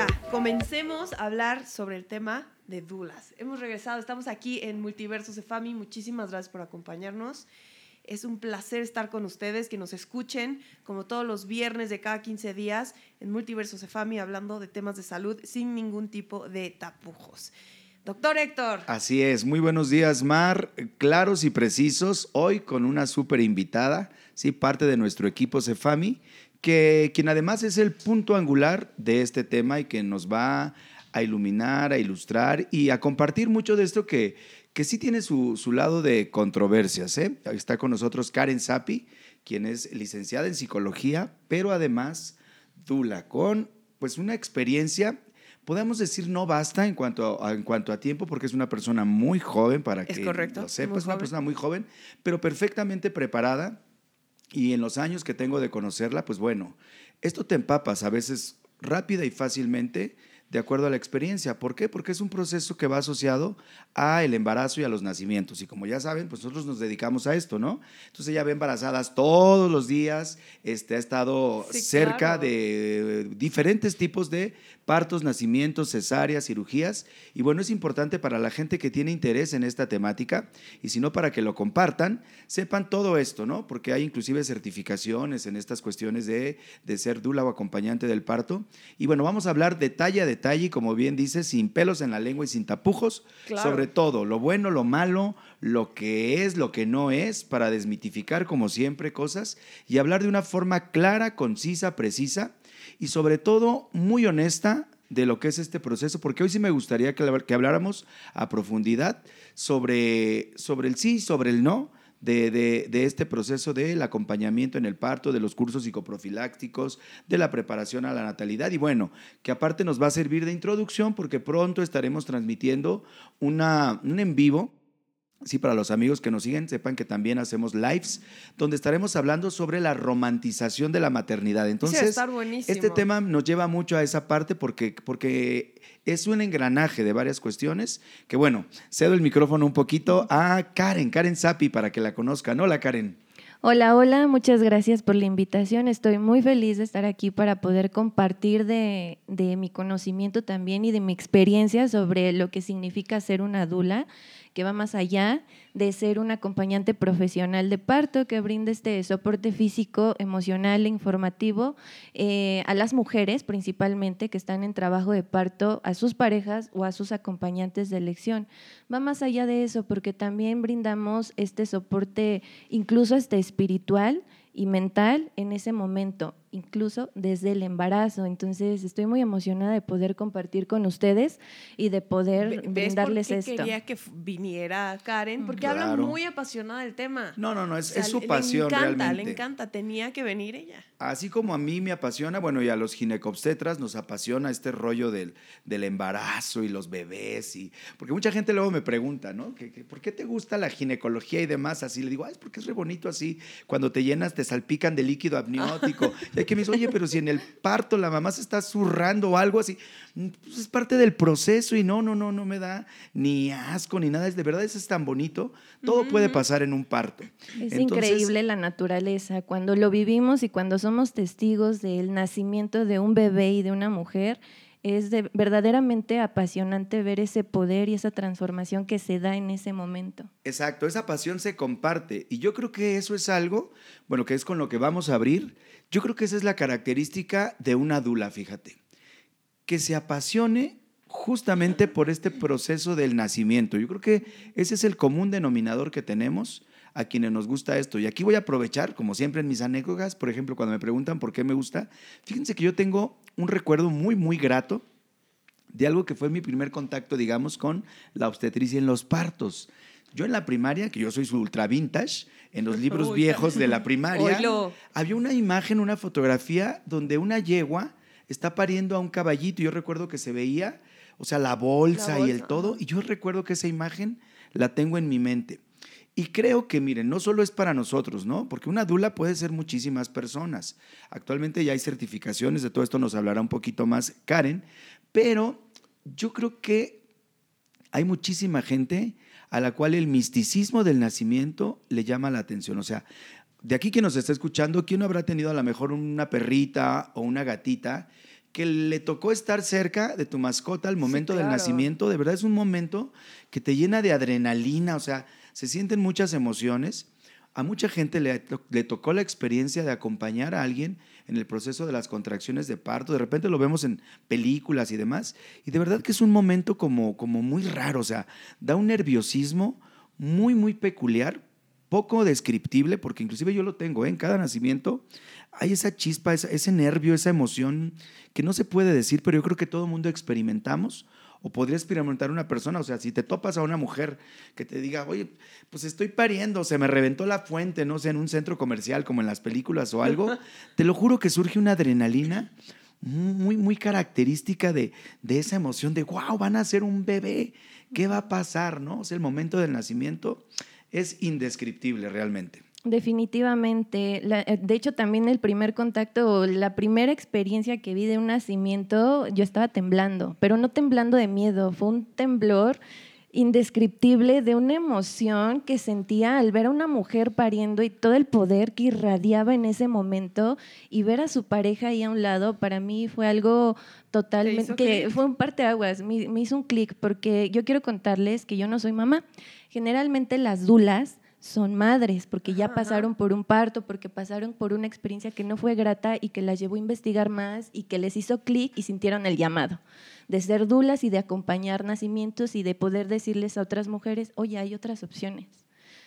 ya, comencemos a hablar sobre el tema de dulas. Hemos regresado, estamos aquí en Multiverso Cefami. Muchísimas gracias por acompañarnos. Es un placer estar con ustedes, que nos escuchen como todos los viernes de cada 15 días en Multiverso Cefami hablando de temas de salud sin ningún tipo de tapujos. Doctor Héctor. Así es, muy buenos días, Mar. Claros y precisos, hoy con una súper invitada, sí, parte de nuestro equipo Cefami, que quien además es el punto angular de este tema y que nos va a iluminar, a ilustrar y a compartir mucho de esto que, que sí tiene su, su lado de controversias. ¿eh? Está con nosotros Karen Sapi, quien es licenciada en psicología, pero además Dula, con pues una experiencia podemos decir no basta en cuanto a, en cuanto a tiempo porque es una persona muy joven para que es correcto, lo sepa, es una persona muy joven, pero perfectamente preparada y en los años que tengo de conocerla, pues bueno, esto te empapas a veces rápida y fácilmente de acuerdo a la experiencia. ¿Por qué? Porque es un proceso que va asociado a el embarazo y a los nacimientos. Y como ya saben, pues nosotros nos dedicamos a esto, ¿no? Entonces ella ve embarazadas todos los días, este, ha estado Sí, cerca claro. de diferentes tipos de partos, nacimientos, cesáreas, cirugías. Y bueno, es importante para la gente que tiene interés en esta temática y si no, para que lo compartan, sepan todo esto, ¿no? Porque hay inclusive certificaciones en estas cuestiones de, de ser dula o acompañante del parto. Y bueno, vamos a hablar detalle a detalle, y como bien dice, sin pelos en la lengua y sin tapujos, Claro. sobre todo lo bueno, lo malo, lo que es, lo que no es, para desmitificar, como siempre, cosas y hablar de una forma clara, concisa, precisa y sobre todo muy honesta de lo que es este proceso, porque hoy sí me gustaría que, habláramos a profundidad sobre, sobre el sí, sobre el no. De, de- de este proceso del acompañamiento en el parto, de los cursos psicoprofilácticos, de la preparación a la natalidad y bueno, que aparte nos va a servir de introducción porque pronto estaremos transmitiendo una, un en vivo Sí, para los amigos que nos siguen, sepan que también hacemos lives donde estaremos hablando sobre la romantización de la maternidad. Ese va a Entonces, este tema nos lleva mucho a esa parte porque, porque es un engranaje de varias cuestiones que, bueno, cedo el micrófono un poquito a Karen, Karen Sapi, para que la conozcan. Hola, Karen. Hola, hola, muchas gracias por la invitación. Estoy muy feliz de estar aquí para poder compartir de, de mi conocimiento también y de mi experiencia sobre lo que significa ser una dula, que va más allá de ser un acompañante profesional de parto que brinda este soporte físico, emocional e informativo eh, a las mujeres principalmente que están en trabajo de parto, a sus parejas o a sus acompañantes de elección. Va más allá de eso porque también brindamos este soporte incluso este espiritual y mental en ese momento, incluso desde el embarazo. Entonces estoy muy emocionada de poder compartir con ustedes y de poder Ve- ¿Ves brindarles por qué esto. quería que viniera Karen? Porque habla Claro. muy apasionada del tema. No, no, no, es, O sea, es su pasión Le encanta, realmente. le encanta. Tenía que venir ella. Así como a mí me apasiona, bueno, y a los ginecobstetras nos apasiona este rollo del, del embarazo y los bebés. Y, porque mucha gente luego me pregunta, ¿no? ¿Que, que, por qué te gusta la ginecología y demás? Así le digo, "Ay, es porque es re bonito así. Cuando te llenas, te salpican de líquido amniótico. que me dice, oye, pero si en el parto la mamá se está zurrando o algo así, "Mm, pues es parte del proceso y no, no, no, no me da ni asco ni nada. Es de verdad, eso es tan bonito. Todo puede pasar en un parto. Es Entonces- increíble la naturaleza. Cuando lo vivimos y cuando somos testigos del nacimiento de un bebé y de una mujer, es de- verdaderamente apasionante ver ese poder y esa transformación que se da en ese momento. Exacto, esa pasión se comparte y yo creo que eso es algo, bueno, que es con lo que vamos a abrir. Yo creo que esa es la característica de una dula, fíjate, que se apasione justamente por este proceso del nacimiento. Yo creo que ese es el común denominador que tenemos a quienes nos gusta esto. Y aquí voy a aprovechar, como siempre en mis anécdotas, por ejemplo, cuando me preguntan por qué me gusta, fíjense que yo tengo un recuerdo muy, muy grato de algo que fue mi primer contacto, digamos, con la obstetricia en los partos. Yo en la primaria, que yo soy su ultra vintage, en los libros Uy, viejos de la primaria, Oilo. había una imagen, una fotografía donde una yegua está pariendo a un caballito. Yo recuerdo que se veía, o sea, la bolsa, La y el bolsa, todo, y yo recuerdo que esa imagen la tengo en mi mente. Y creo que, miren, no solo es para nosotros, ¿no? Porque una dula puede ser muchísimas personas. Actualmente ya hay certificaciones, de todo esto nos hablará un poquito más Karen, pero yo creo que hay muchísima gente a la cual el misticismo del nacimiento le llama la atención. O sea, de aquí que nos está escuchando, ¿quién no habrá tenido a lo mejor una perrita o una gatita que le tocó estar cerca de tu mascota al momento del claro. nacimiento, de verdad es un momento que te llena de adrenalina, o sea, se sienten muchas emociones. A mucha gente le, le tocó la experiencia de acompañar a alguien en el proceso de las contracciones de parto. De repente lo vemos en películas y demás. Y de verdad que es un momento como, como muy raro, o sea, da un nerviosismo muy, muy peculiar, poco descriptible, porque inclusive yo lo tengo, ¿eh? en cada nacimiento hay esa chispa, ese nervio, esa emoción que no se puede decir, pero yo creo que todo el mundo experimentamos o podría experimentar una persona. O sea, si te topas a una mujer que te diga, oye, pues estoy pariendo, se me reventó la fuente, no sé, en un centro comercial como en las películas o algo, te lo juro que surge una adrenalina muy, muy característica de, de esa emoción de, wow, van a ser un bebé, ¿qué va a pasar? ¿no? O sea, el momento del nacimiento es indescriptible realmente. Definitivamente. La- eh, de hecho, también el primer contacto, o la primera experiencia que vi de un nacimiento, yo estaba temblando, pero no temblando de miedo, fue un temblor indescriptible de una emoción que sentía al ver a una mujer pariendo y todo el poder que irradiaba en ese momento y ver a su pareja ahí a un lado, para mí fue algo totalmente, que fue un parteaguas, me, me hizo un clic porque yo quiero contarles que yo no soy mamá. Generalmente las dulas son madres porque ya pasaron por un parto, porque pasaron por una experiencia que no fue grata y que las llevó a investigar más y que les hizo clic y sintieron el llamado de ser dulas y de acompañar nacimientos y de poder decirles a otras mujeres, oye, hay otras opciones,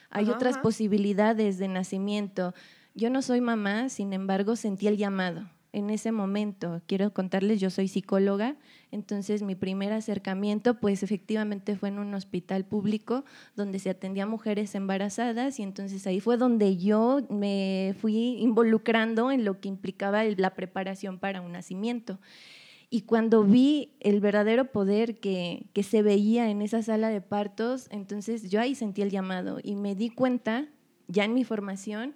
hay Ajá, otras posibilidades de nacimiento. Yo no soy mamá, sin embargo, sentí el llamado en ese momento. Quiero contarles, yo soy psicóloga, entonces mi primer acercamiento pues efectivamente fue en un hospital público donde se atendía a mujeres embarazadas y entonces ahí fue donde yo me fui involucrando en lo que implicaba la preparación para un nacimiento. Y cuando vi el verdadero poder que, que se veía en esa sala de partos, entonces yo ahí sentí el llamado y me di cuenta, ya en mi formación,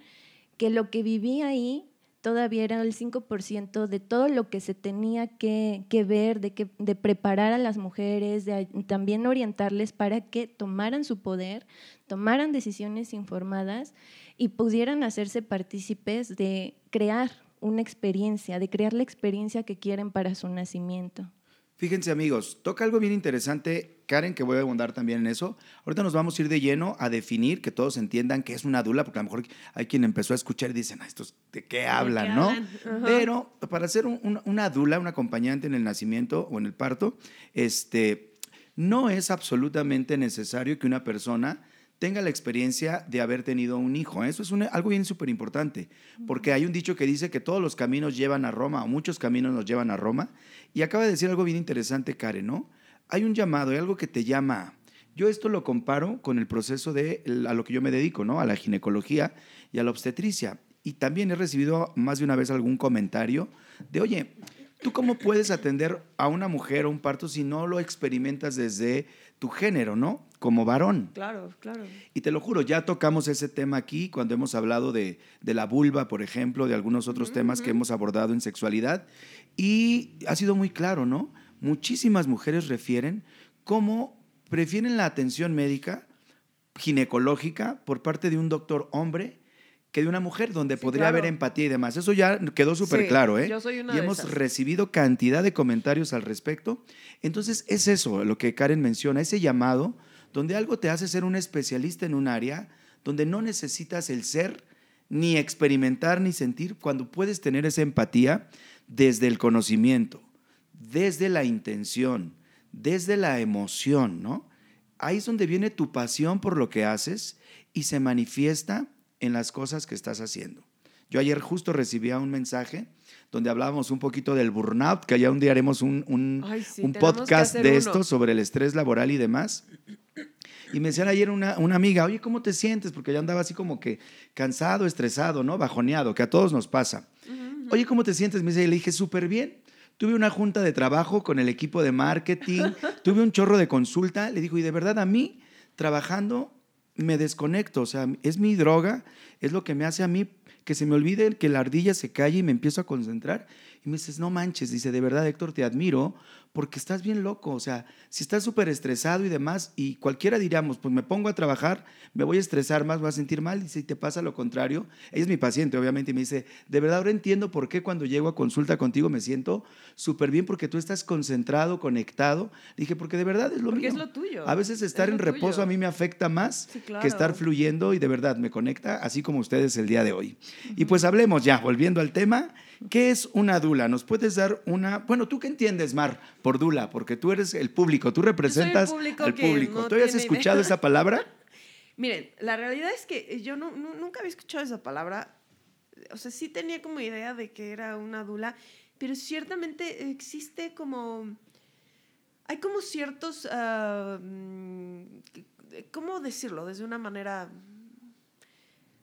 que lo que viví ahí todavía era el 5% de todo lo que se tenía que, que ver, de, que, de preparar a las mujeres, de también orientarles para que tomaran su poder, tomaran decisiones informadas y pudieran hacerse partícipes de crear una experiencia, de crear la experiencia que quieren para su nacimiento. Fíjense amigos, toca algo bien interesante, Karen, que voy a abundar también en eso. Ahorita nos vamos a ir de lleno a definir, que todos entiendan qué es una dula, porque a lo mejor hay quien empezó a escuchar y dicen, "Ah, estos de qué hablan, ¿no? hablan? Pero para ser un- un- una dula, un acompañante en el nacimiento o en el parto, este, no es absolutamente necesario que una persona tenga la experiencia de haber tenido un hijo. Eso es algo bien súper importante, porque hay un dicho que dice que todos los caminos llevan a Roma, o muchos caminos nos llevan a Roma, y acaba de decir algo bien interesante, Karen, ¿no? Hay un llamado, hay algo que te llama. Yo esto lo comparo con el proceso de a lo que yo me dedico, ¿no? A la ginecología y a la obstetricia. Y también he recibido más de una vez algún comentario de, oye, ¿tú cómo puedes atender a una mujer o un parto si no lo experimentas desde tu género, ¿no? Como varón. Claro, claro. Y te lo juro, ya tocamos ese tema aquí cuando hemos hablado de, de la vulva, por ejemplo, de algunos otros temas que hemos abordado en sexualidad. Y ha sido muy claro, ¿no? Muchísimas mujeres refieren cómo prefieren la atención médica ginecológica por parte de un doctor hombre que de una mujer, donde Sí, podría claro. haber empatía y demás. Eso ya quedó súper Sí, claro, ¿eh? yo soy una y de hemos esas. recibido cantidad de comentarios al respecto. Entonces, es eso lo que Karen menciona, ese llamado donde algo te hace ser un especialista en un área, donde no necesitas el ser, ni experimentar, ni sentir, cuando puedes tener esa empatía desde el conocimiento, desde la intención, desde la emoción, ¿no? Ahí es donde viene tu pasión por lo que haces y se manifiesta en las cosas que estás haciendo. Yo ayer justo recibía un mensaje donde hablábamos un poquito del burnout, que allá un día haremos un, un- Ay, sí, un tenemos que podcast de uno. esto sobre el estrés laboral y demás. Y me decían ayer una, una amiga, oye, ¿cómo te sientes? Porque yo andaba así como que cansado, estresado, ¿no? Bajoneado, que a todos nos pasa. Oye, ¿cómo te sientes? Me dice, y le dije, súper bien. Tuve una junta de trabajo con el equipo de marketing, tuve un chorro de consulta. Le digo, y de verdad a mí, trabajando, me desconecto. O sea, es mi droga, es lo que me hace a mí que se me olvide que la ardilla se calle y me empiezo a concentrar. Y me dices, no manches, dice, de verdad, Héctor, te admiro porque estás bien loco. O sea, si estás súper estresado y demás, y cualquiera diríamos, pues me pongo a trabajar, me voy a estresar más, voy a sentir mal, y si te pasa lo contrario, ella es mi paciente, obviamente, y me dice, de verdad, ahora entiendo por qué cuando llego a consulta contigo me siento súper bien porque tú estás concentrado, conectado. dije, porque de verdad es lo porque mío. es lo tuyo. A veces estar en reposo a mí me afecta más que estar fluyendo y de verdad me conecta, así como ustedes el día de hoy. Y pues hablemos ya, volviendo al tema. ¿Qué es una dula? ¿Nos puedes dar una... Bueno, ¿tú qué entiendes, Mar, por dula? Porque tú eres el público, tú representas al público. ¿Tú has escuchado esa palabra? Miren, la realidad es que yo no, nunca había escuchado esa palabra. O sea, sí tenía como idea de que era una dula, pero ciertamente existe como... Hay como ciertos... Ah, mm, ¿Cómo decirlo? Desde una manera...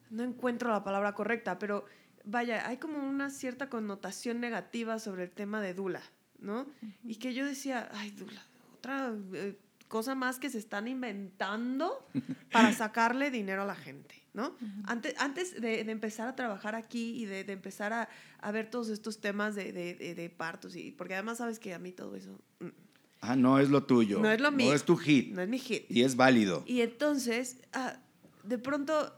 No encuentro la palabra correcta, pero vaya, hay como una cierta connotación negativa sobre el tema de Dula, ¿no? Y que yo decía, ay, Dula, otra eh, cosa más que se están inventando para sacarle dinero a la gente, ¿no? Antes, antes de, empezar a trabajar aquí y de, empezar a, ver todos estos temas de, partos, y, porque además sabes que a mí todo eso... Mm. Ah, no es lo tuyo. No es lo mío. No es tu hit. No es mi hit. Y es válido. Y entonces, ah, de pronto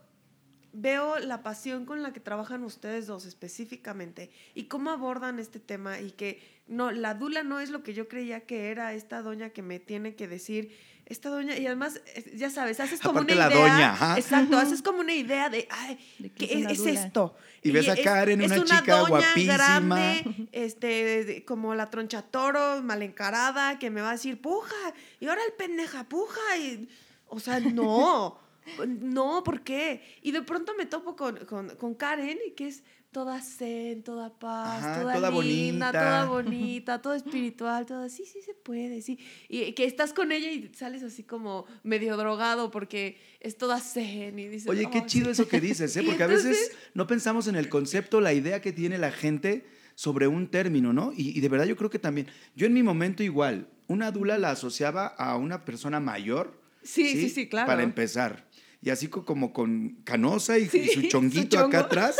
veo la pasión con la que trabajan ustedes dos específicamente y cómo abordan este tema y que no, la dula no es lo que yo creía que era esta doña que me tiene que decir, esta doña, y además, ya sabes, haces como una la idea. Doña, Exacto, haces como una idea de, ay, ¿qué es, esto? Y, ves a Karen, una, chica guapísima. Grande, este, como la troncha toro, mal encarada, que me va a decir, puja, y ahora el pendeja, puja, y, o sea, no. No, ¿por qué? Y de pronto me topo con, con, Karen, que es toda zen, toda paz, toda, linda, bonita. toda bonita, toda espiritual, toda, sí, sí se puede, sí. Y que estás con ella y sales así como medio drogado porque es toda zen y dices... Oye, qué chido eso que dices, ¿eh? Porque a veces no pensamos en el concepto, la idea que tiene la gente sobre un término, ¿no? Y, y de verdad yo creo que también, yo en mi momento igual, una dula la asociaba a una persona mayor. Sí, sí, sí, claro. Para empezar y así como con canosa y, su chonguito acá atrás.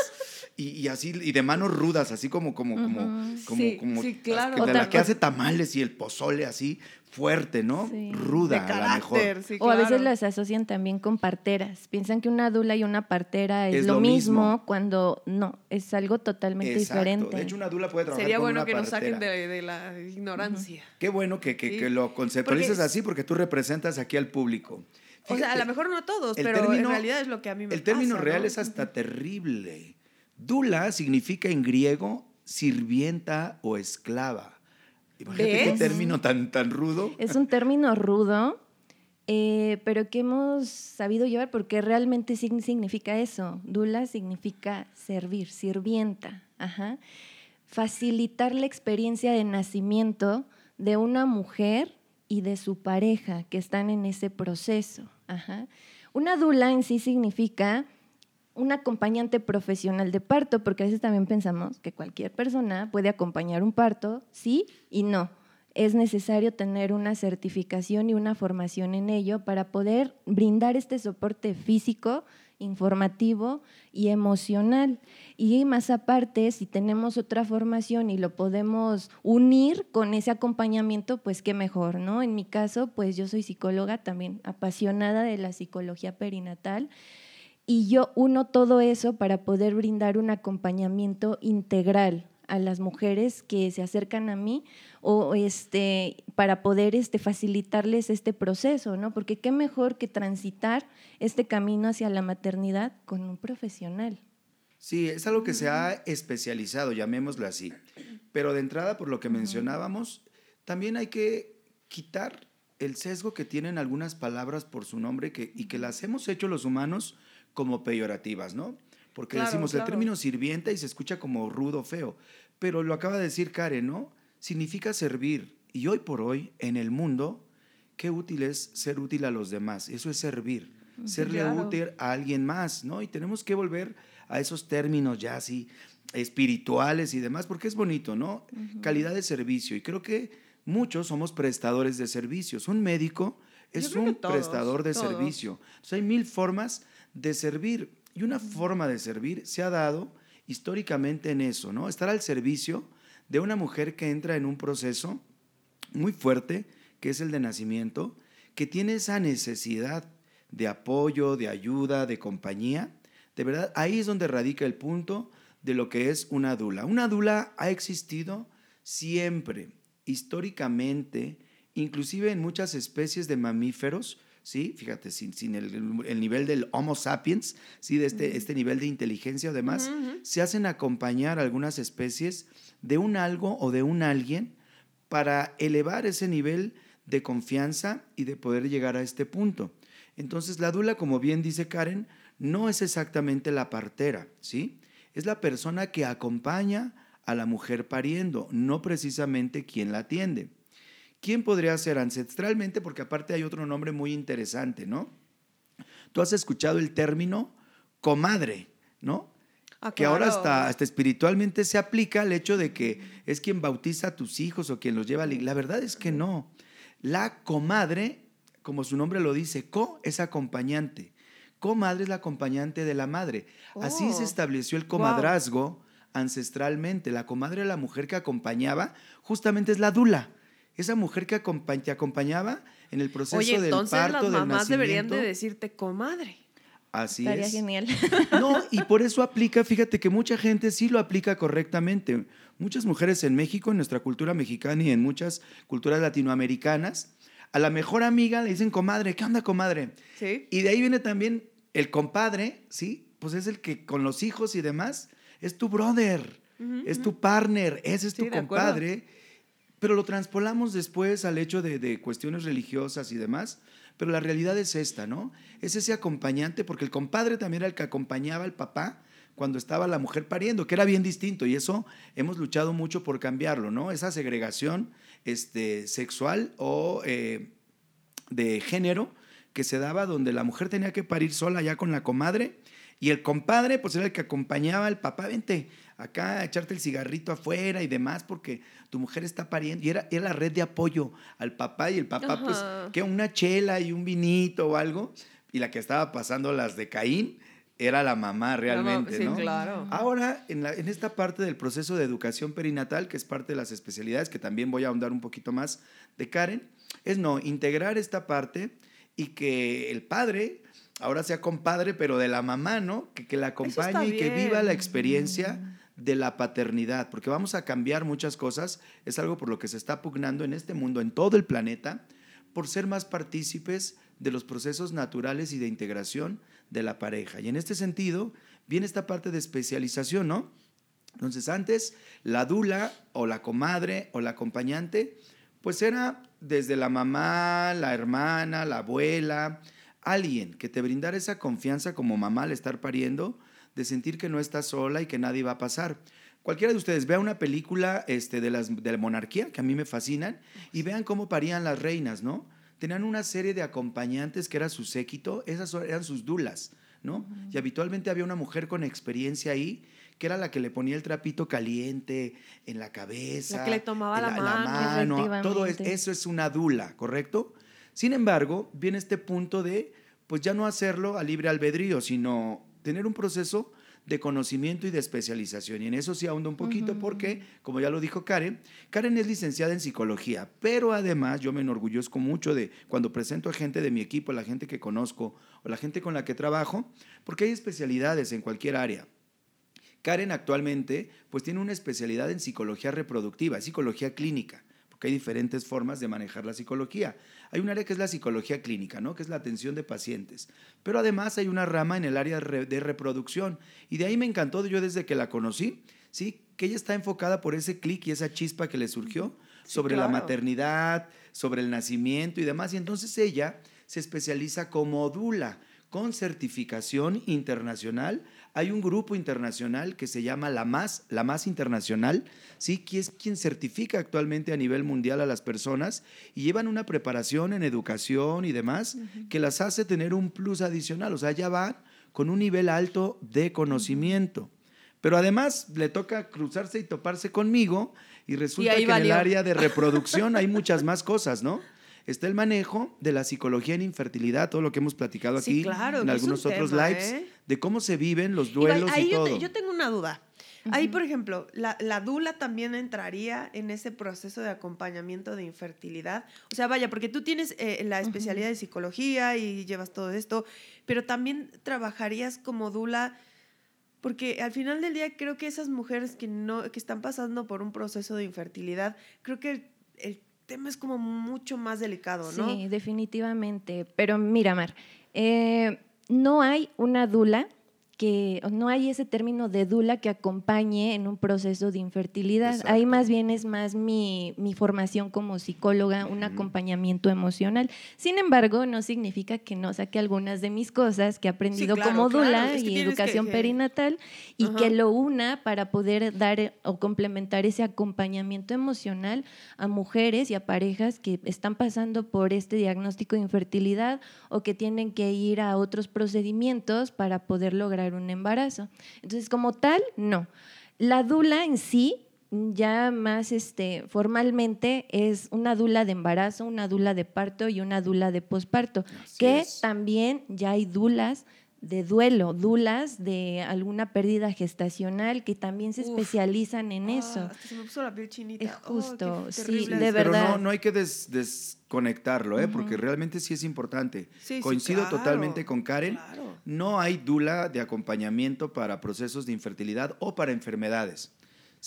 Y, así, y de manos rudas, así como, como, como, como, como, sí, claro. de la que hace tamales y el pozole así, fuerte, ¿no? Ruda, a lo mejor. O a veces las asocian también con parteras. Piensan que una dula y una partera es, lo, mismo, cuando no, es algo totalmente diferente. De hecho, una dula puede trabajar Sería con bueno que nos saquen de, la ignorancia. Qué bueno que, que, lo conceptualices así porque tú representas aquí al público o sea, a lo mejor no todos, pero en realidad es lo que a mí me El término real es hasta terrible. Dula significa en griego sirvienta o esclava. Imagínate qué término tan, tan rudo. Es un término rudo, eh, pero que hemos sabido llevar porque realmente significa eso. Dula significa servir, sirvienta. Ajá. Facilitar la experiencia de nacimiento de una mujer y de su pareja que están en ese proceso. Una dula en sí significa un acompañante profesional de parto, porque a veces también pensamos que cualquier persona puede acompañar un parto, sí y no. Es necesario tener una certificación y una formación en ello para poder brindar este soporte físico, informativo y emocional. Y más aparte, si tenemos otra formación y lo podemos unir con ese acompañamiento, pues qué mejor, ¿no? En mi caso, pues yo soy psicóloga también apasionada de la psicología perinatal y yo uno todo eso para poder brindar un acompañamiento integral a las mujeres que se acercan a mí o este para poder este facilitarles este proceso, ¿no? Porque qué mejor que transitar este camino hacia la maternidad con un profesional. Sí, es algo que se ha especializado, llamémoslo así. Pero de entrada, por lo que mencionábamos, también hay que quitar el sesgo que tienen algunas palabras por su nombre que, y que las hemos hecho los humanos como peyorativas, ¿no? Porque decimos el término sirvienta y se escucha como rudo, feo. Pero lo acaba de decir Karen, ¿no? Significa servir. Y hoy por hoy, en el mundo, qué útil es ser útil a los demás. Eso es servir. Serle útil a alguien más, ¿no? Y tenemos que volver a esos términos ya así espirituales y demás, porque es bonito, ¿no? Calidad de servicio. Y creo que muchos somos prestadores de servicios. Un médico es un prestador de servicio. Entonces hay mil formas de servir. Y una forma de servir se ha dado históricamente en eso, ¿no? Estar al servicio de una mujer que entra en un proceso muy fuerte, que es el de nacimiento, que tiene esa necesidad de apoyo, de ayuda, de compañía. De verdad, ahí es donde radica el punto de lo que es una dula. Una dula ha existido siempre, históricamente, inclusive en muchas especies de mamíferos, ¿sí? Fíjate, sin, sin el, nivel del Homo sapiens, ¿sí? De este, este nivel de inteligencia o demás, se hacen acompañar algunas especies de un algo o de un alguien para elevar ese nivel de confianza y de poder llegar a este punto. Entonces, la dula, como bien dice Karen, no es exactamente la partera, ¿sí? Es la persona que acompaña a la mujer pariendo, no precisamente quien la atiende. ¿Quién podría ser ancestralmente? Porque aparte hay otro nombre muy interesante, ¿no? Tú has escuchado el término comadre, ¿no? Ah, que ahora hasta, hasta espiritualmente se aplica al hecho de que es quien bautiza a tus hijos o quien los lleva a la La verdad es que no. La comadre, como su nombre lo dice, co es acompañante. Comadre es la acompañante de la madre. Así se oh, estableció el comadrazgo ancestralmente. La comadre la mujer que acompañaba, justamente es la dula. Esa mujer que te acompañaba en el proceso Oye, del parto, las mamás deberían de decirte comadre. Así Estaría genial. No, y por eso aplica, fíjate que mucha gente sí lo aplica correctamente. Muchas mujeres en México, en nuestra cultura mexicana y en muchas culturas latinoamericanas, a la mejor amiga le dicen comadre, ¿qué onda comadre? Sí. Y de ahí viene también el compadre, ¿sí? Pues es el que con los hijos y demás, es tu brother, es tu partner, ese es tu compadre pero lo transpolamos después al hecho de, cuestiones religiosas y demás. Pero la realidad es esta, ¿no? Es ese acompañante, porque el compadre también era el que acompañaba al papá cuando estaba la mujer pariendo, que era bien distinto, y eso hemos luchado mucho por cambiarlo, ¿no? Esa segregación este, sexual o eh, de género que se daba donde la mujer tenía que parir sola ya con la comadre, y el compadre, pues era el que acompañaba al papá, vente, acá echarte el cigarrito afuera y demás, porque tu mujer está pariendo. Y era, era la red de apoyo al papá y el papá, pues, que una chela y un vinito o algo. Y la que estaba pasando las de Caín era la mamá realmente, sí, claro. Ahora, en, la, en esta parte del proceso de educación perinatal, que es parte de las especialidades, que también voy a ahondar un poquito más de Karen, es no, integrar esta parte y que el padre ahora sea compadre, pero de la mamá, ¿no? Que, que la acompañe y que viva la experiencia de la paternidad, porque vamos a cambiar muchas cosas, es algo por lo que se está pugnando en este mundo, en todo el planeta, por ser más partícipes de los procesos naturales y de integración de la pareja. Y en este sentido, viene esta parte de especialización, ¿no? Entonces, antes, la dula o la comadre o la acompañante, pues era desde la mamá, la hermana, la abuela, alguien que te brindara esa confianza como mamá al estar pariendo, de sentir que no estás sola y que nadie va a pasar. Cualquiera de ustedes vea una película este, de, las, de la monarquía, que a mí me fascinan, y vean cómo parían las reinas, ¿no? Tenían una serie de acompañantes que era su séquito, esas eran sus dulas, ¿no? Y habitualmente había una mujer con experiencia ahí que era la que le ponía el trapito caliente en la cabeza. La que le tomaba la, mano. todo eso es una dula, ¿correcto? Sin embargo, viene este punto de, pues ya no hacerlo a libre albedrío, sino tener un proceso de conocimiento y de especialización. Y en eso sí ahonda un poquito porque, como ya lo dijo Karen, Karen es licenciada en psicología, pero además yo me enorgullezco mucho de cuando presento a gente de mi equipo, la gente que conozco o la gente con la que trabajo, porque hay especialidades en cualquier área. Karen actualmente pues tiene una especialidad en psicología reproductiva, psicología clínica porque hay diferentes formas de manejar la psicología. Hay un área que es la psicología clínica, ¿no? que es la atención de pacientes, pero además hay una rama en el área de reproducción y de ahí me encantó yo desde que la conocí, ¿sí? que ella está enfocada por ese clic y esa chispa que le surgió sobre la maternidad, sobre el nacimiento y demás, y entonces ella se especializa como dula con certificación internacional hay un grupo internacional que se llama la MAS, la MAS Internacional, ¿sí? que es quien certifica actualmente a nivel mundial a las personas y llevan una preparación en educación y demás que las hace tener un plus adicional, o sea, ya van con un nivel alto de conocimiento. Pero además le toca cruzarse y toparse conmigo y resulta que en el área de reproducción hay muchas más cosas, ¿no? Está el manejo de la psicología en infertilidad, todo lo que hemos platicado Sí, aquí claro, en algunos un otros tema, lives, ¿eh? de cómo se viven los Y duelos ahí y, yo, te- todo. yo tengo una duda. Ahí, por ejemplo, la, la dula también entraría en ese proceso de acompañamiento de infertilidad. O sea, vaya, porque tú tienes eh, la especialidad de psicología y llevas todo esto, pero también trabajarías como dula, porque al final del día creo que esas mujeres que no, que están pasando por un proceso de infertilidad, creo que el, el tema es como mucho más delicado, ¿no? Sí, definitivamente. Pero mira, Mar, eh, no hay una dula que, no hay ese término de dula que acompañe en un proceso de infertilidad. Exacto. Ahí más bien es más mi, mi formación como psicóloga, un acompañamiento emocional. Sin embargo, no significa que no saque algunas de mis cosas que he aprendido claro, como claro. dula Es que y educación que- perinatal y Ajá. que lo una para poder dar o complementar ese acompañamiento emocional a mujeres y a parejas que están pasando por este diagnóstico de infertilidad o que tienen que ir a otros procedimientos para poder lograr un embarazo. Entonces, como tal, no. La dula en sí, ya más este, formalmente, es una dula de embarazo, una dula de parto y una dula de posparto, que es. también ya hay dulas de duelo, dulas de alguna pérdida gestacional que también se Uf. especializan en Ah, eso. hasta se me puso la piel chinita. Es Oh, qué justo, sí, de es. Pero verdad. no, no hay que des- desconectarlo, ¿eh? porque realmente sí es importante. Sí, sí, Coincido claro, totalmente con Karen. claro. No hay dula de acompañamiento para procesos de infertilidad o para enfermedades.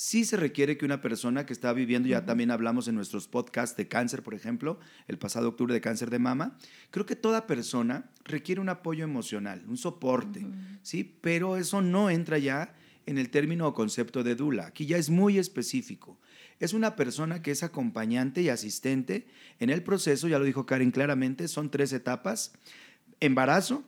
Sí se requiere que una persona que está viviendo, ya también hablamos en nuestros podcasts de cáncer, por ejemplo, el pasado octubre de cáncer de mama, creo que toda persona requiere un apoyo emocional, un soporte, ¿sí? Pero eso no entra ya en el término o concepto de dula. Aquí ya es muy específico. Es una persona que es acompañante y asistente en el proceso, ya lo dijo Karen claramente, son tres etapas. Embarazo,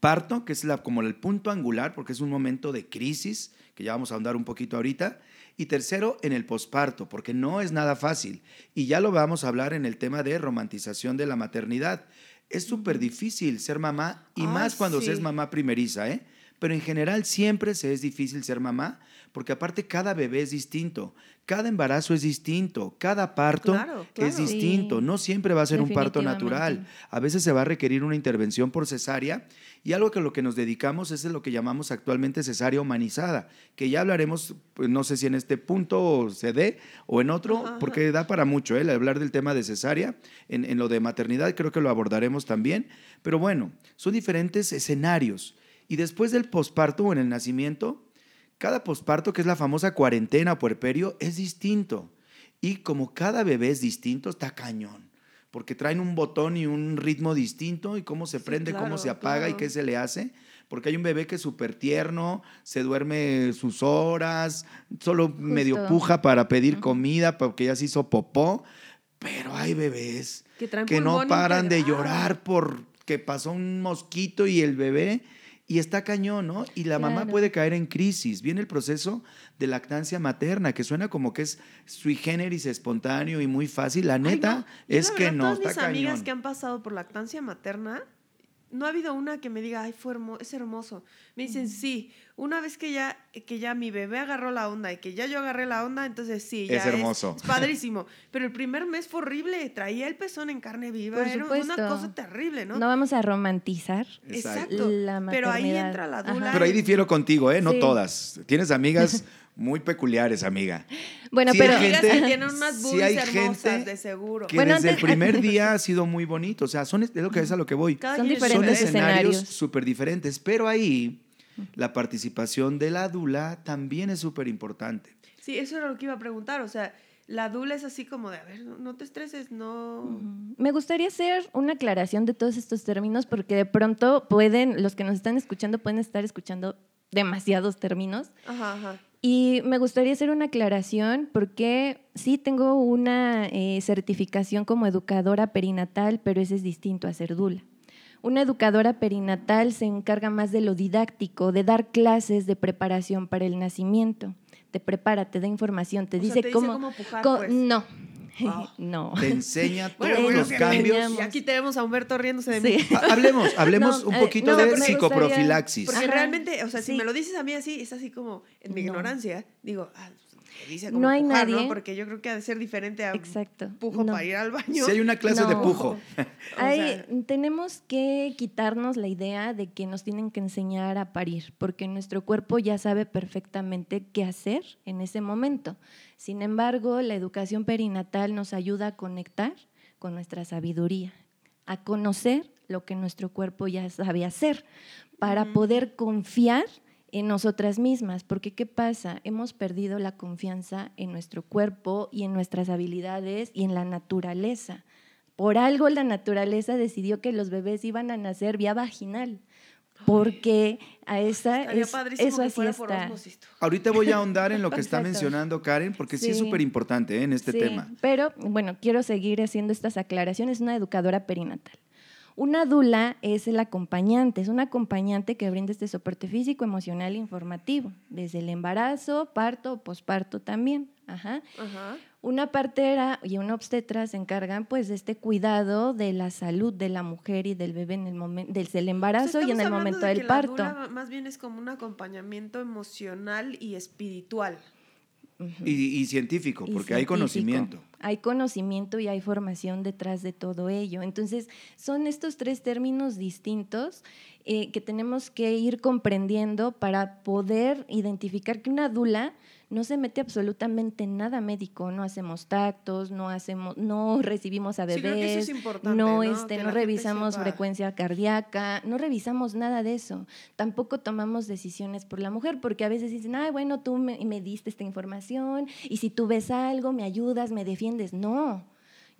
parto, que es la, como el punto angular, porque es un momento de crisis, que ya vamos a ahondar un poquito ahorita. Y tercero, en el posparto, porque no es nada fácil. Y ya lo vamos a hablar en el tema de romantización de la maternidad. Es súper difícil ser mamá, y Ay, más cuando sí. se es mamá primeriza, ¿eh? Pero en general siempre se es difícil ser mamá, porque aparte cada bebé es distinto, cada embarazo es distinto, cada parto Claro, claro. es distinto, Sí. no siempre va a ser un parto natural. A veces se va a requerir una intervención por cesárea y algo que lo que nos dedicamos es lo que llamamos actualmente cesárea humanizada, que ya hablaremos, pues, no sé si en este punto se dé o en otro, Ajá, porque da para mucho ¿eh? hablar del tema de cesárea. En, en lo de maternidad creo que lo abordaremos también, pero bueno, son diferentes escenarios. Y después del posparto o en el nacimiento, cada posparto, que es la famosa cuarentena o puerperio, es distinto. Y como cada bebé es distinto, está cañón. Porque traen un botón y un ritmo distinto y cómo se Sí, prende, cómo se apaga y qué se le hace. Porque hay un bebé que es súper tierno, se duerme sus horas, solo medio puja para pedir comida porque ya se hizo popó. Pero hay bebés Que que no paran de llorar porque pasó un mosquito y el bebé y está cañón, ¿no? Y la mamá puede caer en crisis. Viene el proceso de lactancia materna, que suena como que es sui generis espontáneo y muy fácil. La Ay, neta no. Es la que no, Todas está mis amigas que han pasado por lactancia materna, no ha habido una que me diga, ay, fue hermo- es hermoso. Me dicen, sí, una vez que ya, que ya mi bebé agarró la onda y que ya yo agarré la onda, entonces sí, ya Es hermoso. Es, padrísimo. Pero el primer mes fue horrible, traía el pezón en carne viva, Por era una supuesto. cosa terrible, ¿no? ¿no? vamos a romantizar. Exacto. La Pero ahí entra la dula. Pero ahí difiero contigo, ¿eh? No Sí. todas. Tienes amigas muy peculiares, amiga. Bueno, Sí hay pero Amigas gente- que tienen unas sí hay hermosas, gente de seguro. Que Bueno, desde el antes- primer día ha sido muy bonito. O sea, son, es lo que es a lo que voy. Cada son Son diferentes diferente. escenarios súper diferentes, pero ahí la participación de la dula también es súper importante. Sí, eso era lo que iba a preguntar. O sea, la dula es así como de, a ver, no- no te estreses, no. Me gustaría hacer una aclaración de todos estos términos porque de pronto pueden, los que nos están escuchando pueden estar escuchando demasiados términos. Ajá, ajá. Y me gustaría hacer una aclaración porque sí tengo una eh, certificación como educadora perinatal, pero ese es distinto a ser dula. Una educadora perinatal se encarga más de lo didáctico, de dar clases de preparación para el nacimiento. Te prepara, te da información, te O sea, dice te dice cómo... cómo pujar, co- pues. No, Ah. no. Te enseña todos Bueno, los cambios. Y aquí tenemos a Humberto riéndose de mí. Sí. Hablemos, hablemos No, un eh, poquito no, de psicoprofilaxis. Porque Ajá. realmente, o sea, si me lo dices a mí así, es así como, en mi No. ignorancia, digo, ah, dice como No hay pujar, ¿no? nadie. Porque yo creo que ha de ser diferente a Exacto. pujo No. para ir al baño. Si hay una clase de pujo. O Hay- sea- tenemos que quitarnos la idea de que nos tienen que enseñar a parir, porque nuestro cuerpo ya sabe perfectamente qué hacer en ese momento. Sin embargo, la educación perinatal nos ayuda a conectar con nuestra sabiduría, a conocer lo que nuestro cuerpo ya sabe hacer, para poder confiar en nosotras mismas, porque ¿qué pasa? Hemos perdido la confianza en nuestro cuerpo y en nuestras habilidades y en la naturaleza. Por algo la naturaleza decidió que los bebés iban a nacer vía vaginal, porque a esa es- eso así fuera por está. Ahorita voy a ahondar en lo que está mencionando Karen, porque sí, es súper importante en este Sí, tema. Pero bueno, quiero seguir haciendo estas aclaraciones. Una educadora perinatal. Una dula es el acompañante, es un acompañante que brinda este soporte físico, emocional e informativo, desde el embarazo, parto o posparto también. Ajá. Ajá. Una partera y una obstetra se encargan pues de este cuidado de la salud de la mujer y del bebé en el momento desde el O sea, embarazo y en el momento de del que parto. La dula más bien es como un acompañamiento emocional y espiritual. Y, y científico, y porque hay científico. conocimiento. Hay conocimiento y hay formación detrás de todo ello. Entonces, son estos tres términos distintos eh, que tenemos que ir comprendiendo para poder identificar que una dula no se mete absolutamente en nada médico, no hacemos tactos, no hacemos, no recibimos a Sí, bebés, es no, ¿no? este, Que no revisamos frecuencia cardíaca, no revisamos nada de eso. Tampoco tomamos decisiones por la mujer, porque a veces dicen, ay, bueno, tú me, me diste esta información y si tú ves algo, me ayudas, me defiendes. No.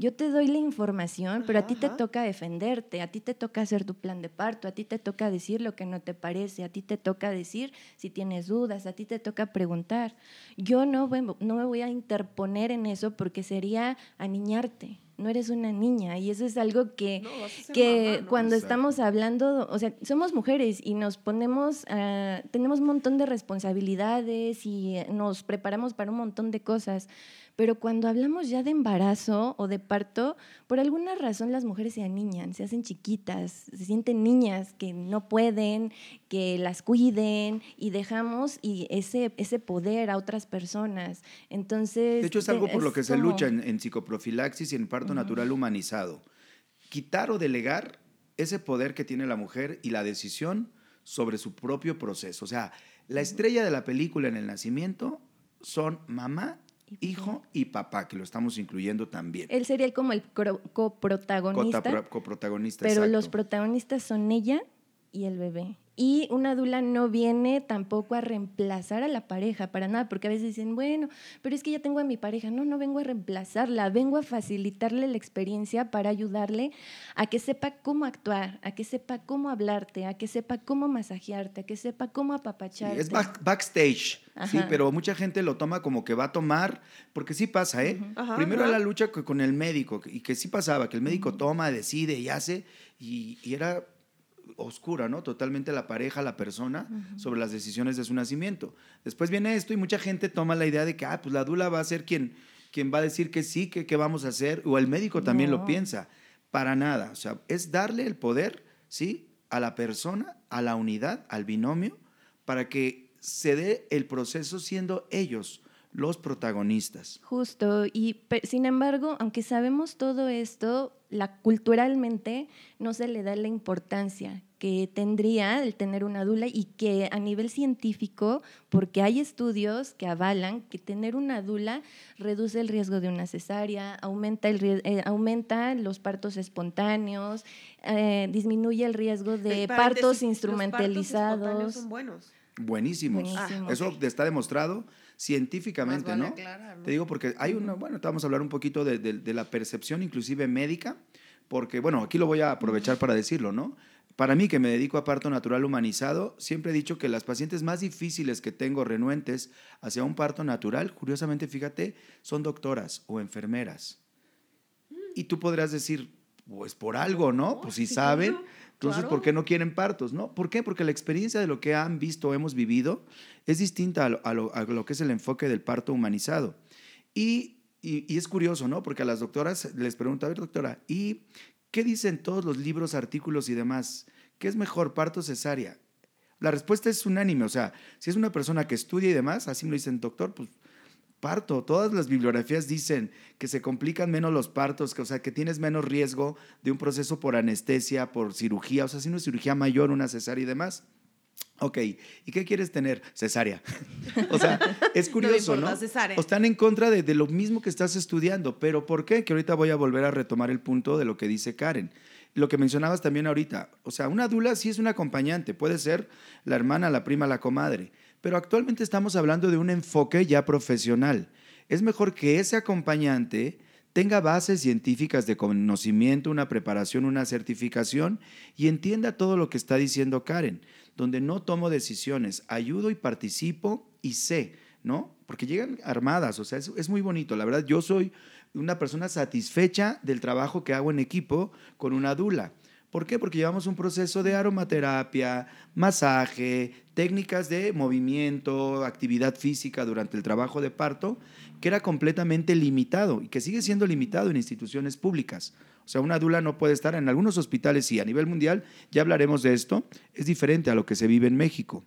Yo te doy la información, pero a ti te toca defenderte, a ti te toca hacer tu plan de parto, a ti te toca decir lo que no te parece, a ti te toca decir si tienes dudas, a ti te toca preguntar. Yo no, voy- no me voy a interponer en eso porque sería aniñarte. No eres una niña y eso es algo que, No, que mamá, ¿no? cuando estamos hablando, o sea, somos mujeres y nos ponemos, ah, tenemos un montón de responsabilidades y nos preparamos para un montón de cosas, pero cuando hablamos ya de embarazo o de parto, por alguna razón las mujeres se aniñan, se hacen chiquitas, se sienten niñas que no pueden, que las cuiden y dejamos y ese, ese poder a otras personas. Entonces, De hecho, es algo por lo que se como- lucha en, en psicoprofilaxis y en parto natural humanizado. Quitar o delegar ese poder que tiene la mujer y la decisión sobre su propio proceso. O sea, la estrella de la película en el nacimiento son mamá, hijo y papá, que lo estamos incluyendo también. Él sería como el coprotagonista. Coprotagonista. Pero exacto. los protagonistas son ella y el bebé. Y una dula no viene tampoco a reemplazar a la pareja, para nada, porque a veces dicen, bueno, pero es que ya tengo a mi pareja. No, no vengo a reemplazarla, vengo a facilitarle la experiencia para ayudarle a que sepa cómo actuar, a que sepa cómo hablarte, a que sepa cómo masajearte, a que sepa cómo Sí, apapacharte. es back- backstage, sí, Ajá. pero mucha gente lo toma como que va a tomar, porque sí pasa, ¿eh? Ajá, Primero ajá. la lucha co- con el médico, y que sí pasaba, que el médico toma, decide y hace, y, y era oscura, ¿no? Totalmente la pareja, la persona, sobre las decisiones de su nacimiento. Después viene esto y mucha gente toma la idea de que, ah, pues la dula va a ser quien, quien va a decir que sí, que qué vamos a hacer, o el médico también lo piensa. Para nada, o sea, es darle el poder, ¿sí? A la persona, a la unidad, al binomio, para que se dé el proceso siendo ellos los protagonistas. Justo, y pe- sin embargo, aunque sabemos todo esto, la, culturalmente no se le da la importancia que tendría el tener una dula y que a nivel científico, porque hay estudios que avalan que tener una dula reduce el riesgo de una cesárea, aumenta, el, eh, aumenta los partos espontáneos, eh, disminuye el riesgo de partos paréntesis, los instrumentalizados. partos espontáneos son buenos. Buenísimos. Buenísimo. Eso está demostrado científicamente, vale ¿no? aclararlo. Te digo porque hay una, bueno, te vamos a hablar un poquito de, de- de la percepción inclusive médica, porque, bueno, aquí lo voy a aprovechar para decirlo, ¿no? Para mí, que me dedico a parto natural humanizado, siempre he dicho que las pacientes más difíciles que tengo renuentes hacia un parto natural, curiosamente, fíjate, son doctoras o enfermeras. Y tú podrás decir, pues por algo, ¿no? Pues si sí, saben, claro, entonces, claro. ¿por qué no quieren partos? ¿no? ¿Por qué? Porque la experiencia de lo que han visto o hemos vivido es distinta a lo, a lo- a lo que es el enfoque del parto humanizado. Y, y- y es curioso, ¿no? Porque a las doctoras les pregunto, a ver, doctora, ¿y qué dicen todos los libros, artículos y demás? ¿Qué es mejor, parto o cesárea? La respuesta es unánime, o sea, si es una persona que estudia y demás, así me lo dicen, doctor, pues parto. Todas las bibliografías dicen que se complican menos los partos, que, o sea, que tienes menos riesgo de un proceso por anestesia, por cirugía, o sea, si no es cirugía mayor, una cesárea y demás. Ok, ¿y qué quieres tener? Cesárea. o sea, es curioso, ¿no? O están en contra de, de, lo mismo que estás estudiando, pero ¿por qué? Que ahorita voy a volver a retomar el punto de lo que dice Karen. Lo que mencionabas también ahorita, o sea, una dula sí es un acompañante, puede ser la hermana, la prima, la comadre, pero actualmente estamos hablando de un enfoque ya profesional. Es mejor que ese acompañante tenga bases científicas de conocimiento, una preparación, una certificación y entienda todo lo que está diciendo Karen, donde no tomo decisiones, ayudo y participo y sé, ¿no? Porque llegan armadas, o sea, es, es muy bonito. La verdad, yo soy una persona satisfecha del trabajo que hago en equipo con una dula. ¿Por qué? Porque llevamos un proceso de aromaterapia, masaje, técnicas de movimiento, actividad física durante el trabajo de parto, que era completamente limitado y que sigue siendo limitado en instituciones públicas. O sea, una dula no puede estar en algunos hospitales, sí, a nivel mundial, ya hablaremos de esto, es diferente a lo que se vive en México.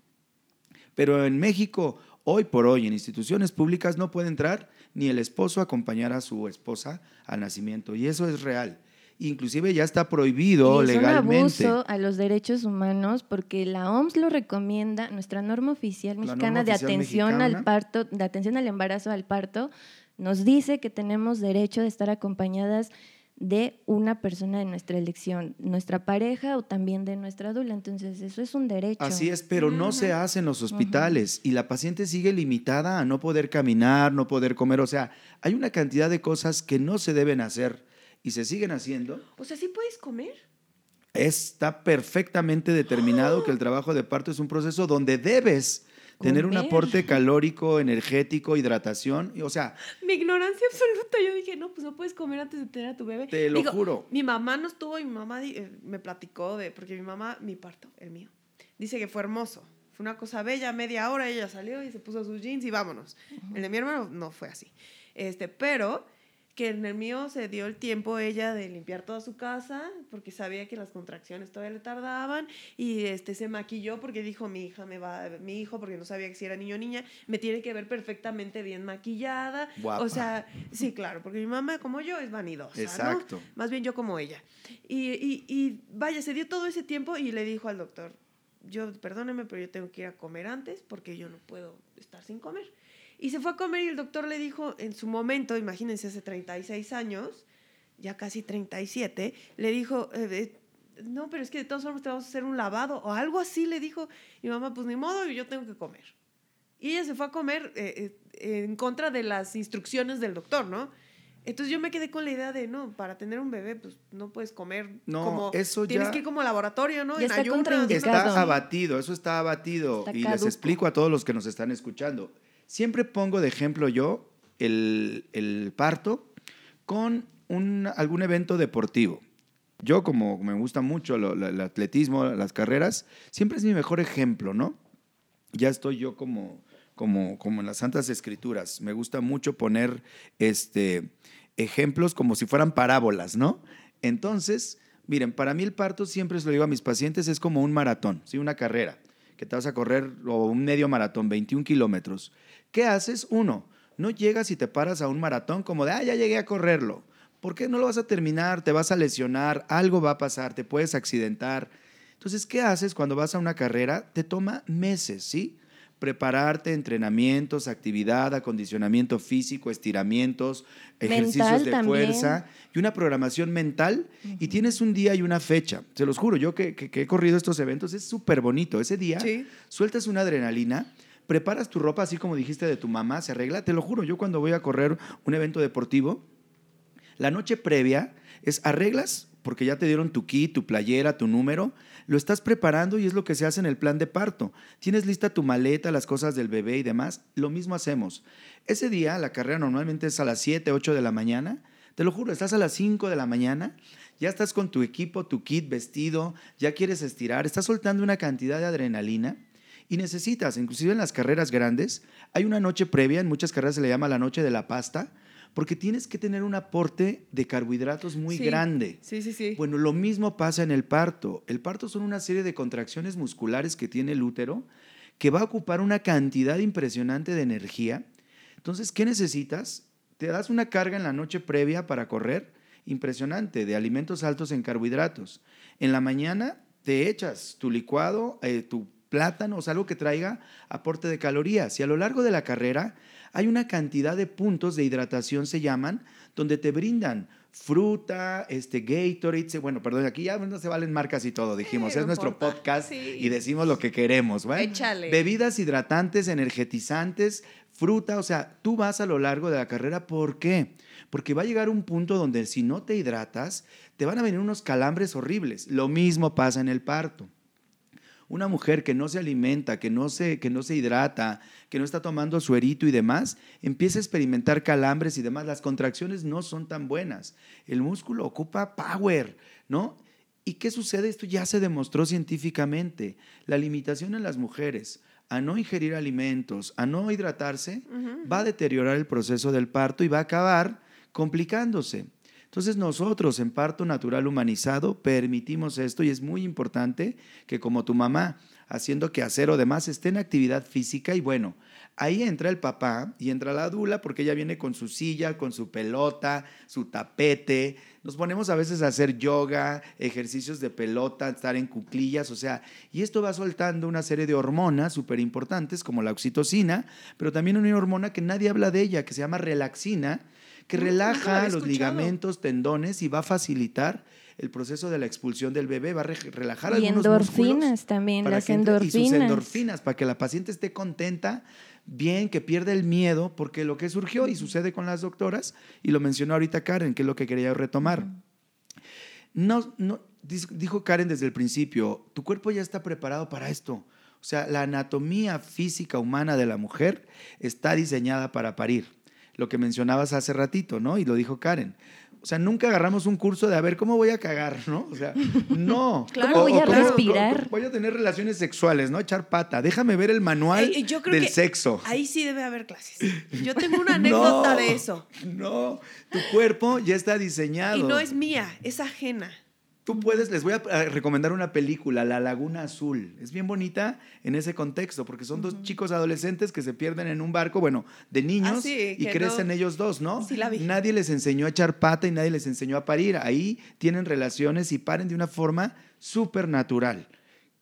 Pero en México, hoy por hoy, en instituciones públicas no puede entrar ni el esposo acompañar a su esposa al nacimiento. Y eso es real inclusive ya está prohibido y es legalmente. Un abuso a los derechos humanos porque la OMS lo recomienda, nuestra norma oficial mexicana de atención al parto, de atención al embarazo al parto, nos dice que tenemos derecho de estar acompañadas de una persona de nuestra elección, nuestra pareja o también de nuestra dula. Entonces, eso es un derecho. Así es, pero no se hace en los hospitales y la paciente sigue limitada a no poder caminar, no poder comer. O sea, hay una cantidad de cosas que no se deben hacer y se siguen haciendo. O sea, ¿sí puedes comer? Está perfectamente determinado que el trabajo de parto es un proceso donde debes tener un aporte calórico, energético, hidratación, o sea... Mi ignorancia absoluta, yo dije, no, pues no puedes comer antes de tener a tu bebé. Te lo juro. Mi mamá no estuvo y mi mamá eh, me platicó de, porque mi mamá, mi parto, el mío, dice que fue hermoso. Fue una cosa bella, media hora ella salió y se puso sus jeans y vámonos. El de mi hermano no fue así. Este, pero que en el mío se dio el tiempo ella de limpiar toda su casa porque sabía que las contracciones todavía le tardaban y este se maquilló porque dijo mi hija me va mi hijo porque no sabía si era niño o niña me tiene que ver perfectamente bien maquillada o sea sí claro porque mi mamá como yo es vanidosa exacto. Más bien yo como ella. Y, y, y vaya se dio todo ese tiempo y le dijo al doctor yo perdóneme pero yo tengo que ir a comer antes porque yo no puedo estar sin comer y se fue a comer y el doctor le dijo, en su momento, imagínense, hace 36 años, ya casi 37, le dijo, eh, no, pero es que de todas formas te vamos a hacer un lavado o algo así, le dijo. Y mamá, pues ni modo, yo tengo que comer. Y ella se fue a comer eh, eh, en contra de las instrucciones del doctor, ¿no? Entonces yo me quedé con la idea de, no, para tener un bebé, pues no puedes comer no, como... Eso Tienes que ir como laboratorio, ¿no? está Está abatido, eso está abatido. y les explico a todos los que nos están escuchando. Siempre pongo de ejemplo yo el, parto con un, algún evento deportivo. Yo, como me gusta mucho el atletismo, las carreras, siempre es mi mejor ejemplo, ¿no? Ya estoy yo como, como, como en las Santas Escrituras. Me gusta mucho poner este, ejemplos como si fueran parábolas, ¿no? Entonces, miren, para mí el parto, siempre se lo digo a mis pacientes, es como un maratón, ¿sí? Una carrera, que te vas a correr, o un medio maratón, 21 kilómetros. ¿Qué haces? Uno, no llegas y te paras a un maratón como de, ah, ya llegué a correrlo. ¿Por qué no lo vas a terminar? Te vas a lesionar, algo va a pasar, te puedes accidentar. Entonces, ¿qué haces cuando vas a una carrera? Te toma meses, ¿sí? Prepararte, entrenamientos, actividad, acondicionamiento físico, estiramientos, ejercicios de fuerza y una programación mental. Y tienes un día y una fecha. Se los juro, yo que, he corrido estos eventos, es súper bonito. Ese día sueltas una adrenalina preparas tu ropa así como dijiste de tu mamá, se arregla. Te lo juro, yo cuando voy a correr un evento deportivo, la noche previa es arreglas porque ya te dieron tu kit, tu playera, tu número, lo estás preparando y es lo que se hace en el plan de parto. Tienes lista tu maleta, las cosas del bebé y demás, lo mismo hacemos. Ese día la carrera normalmente es a las 7, 8 de la mañana. Te lo juro, estás a las 5 de la mañana, ya estás con tu equipo, tu kit vestido, ya quieres estirar, estás soltando una cantidad de adrenalina y necesitas, inclusive en las carreras grandes, hay una noche previa, en muchas carreras se le llama la noche de la pasta, porque tienes que tener un aporte de carbohidratos muy grande. Sí, sí, sí. Bueno, lo mismo pasa en el parto. El parto son una serie de contracciones musculares que tiene el útero que va a ocupar una cantidad impresionante de energía. Entonces, ¿qué necesitas? Te das una carga en la noche previa para correr, impresionante, de alimentos altos en carbohidratos. En la mañana te echas tu licuado, eh, tu plátano, o algo que traiga aporte de calorías. Y a lo largo de la carrera hay una cantidad de puntos de hidratación, se llaman, donde te brindan fruta, este Gatorade, bueno, perdón, aquí ya no se valen marcas y todo, dijimos, es nuestro podcast y decimos lo que queremos, ¿vale? Échale. Bebidas hidratantes, energetizantes, fruta, o sea, tú vas a lo largo de la carrera, ¿por qué? Porque va a llegar un punto donde si no te hidratas, te van a venir unos calambres horribles. Lo mismo pasa en el parto. Una mujer que no se alimenta, que no se, que no se hidrata, que no está tomando suerito y demás, empieza a experimentar calambres y demás. Las contracciones no son tan buenas. El músculo ocupa power, ¿no? ¿Y qué sucede? Esto ya se demostró científicamente. La limitación en las mujeres a no ingerir alimentos, a no hidratarse, va a deteriorar el proceso del parto y va a acabar complicándose. Entonces nosotros en parto natural humanizado permitimos esto y es muy importante que como tu mamá haciendo que hacer o demás esté en actividad física y bueno, ahí entra el papá y entra la dula porque ella viene con su silla, con su pelota, su tapete. Nos ponemos a veces a hacer yoga, ejercicios de pelota, estar en cuclillas, o sea, y esto va soltando una serie de hormonas súper importantes como la oxitocina, pero también una hormona que nadie habla de ella, que se llama relaxina, que relaja los ligamentos, tendones y va a facilitar el proceso de la expulsión del bebé, va a relajar y algunos endorfinas también, las endorfinas. Y sus endorfinas, para que la paciente esté contenta, bien, que pierda el miedo, porque lo que surgió y sucede con las doctoras, y lo mencionó ahorita Karen, que es lo que quería retomar. No, no, dijo Karen desde el principio, tu cuerpo ya está preparado para esto. O sea, la anatomía física humana de la mujer está diseñada para parir lo que mencionabas hace ratito, ¿no? Y lo dijo Karen. O sea, nunca agarramos un curso de a ver cómo voy a cagar, ¿no? O sea, no. ¿Cómo voy a respirar? voy a tener relaciones sexuales, ¿no? Echar pata. Déjame ver el manual del sexo. Ahí sí debe haber clases. Yo tengo una anécdota de eso. No, tu cuerpo ya está diseñado. Y no es mía, es ajena. Tú puedes, les voy a recomendar una película, La Laguna Azul. Es bien bonita en ese contexto, porque son dos chicos adolescentes que se pierden en un barco, bueno, de niños, ah, y crecen ellos dos, ¿no? Sí, la vi. Nadie les enseñó a echar pata y nadie les enseñó a parir. Ahí tienen relaciones y paren de una forma súper natural.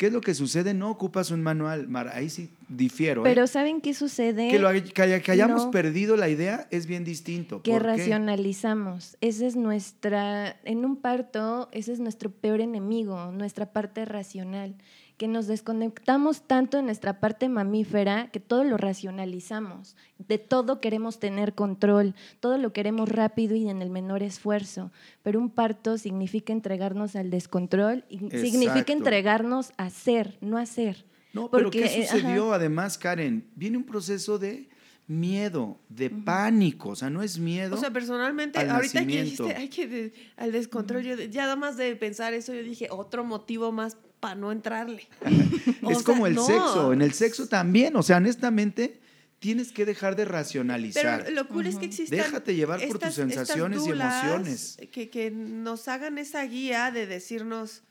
¿Qué es lo que sucede? No ocupas un manual, Mar. Ahí sí difiero. ¿eh? Pero ¿saben qué sucede? Que, lo, que, hayamos perdido la idea es bien distinto. Que racionalizamos. Esa es nuestra, en un parto, ese es nuestro peor enemigo, nuestra parte racional que nos desconectamos tanto en nuestra parte mamífera que todo lo racionalizamos, de todo queremos tener control, todo lo queremos rápido y en el menor esfuerzo, pero un parto significa entregarnos al descontrol y significa entregarnos a ser, no a ser. No, pero ¿qué eh, sucedió además, Karen? Viene un proceso de miedo, de pánico, o sea, no es miedo. O sea, personalmente, ahorita que dijiste, hay que al descontrol, yo, ya nada más de pensar eso, yo dije, otro motivo más para no entrarle. es como el sexo, en el sexo también, o sea, honestamente tienes que dejar de racionalizar. Pero lo cool es que existen Déjate llevar por tus sensaciones y emociones. Que, que nos hagan esa guía de decirnos,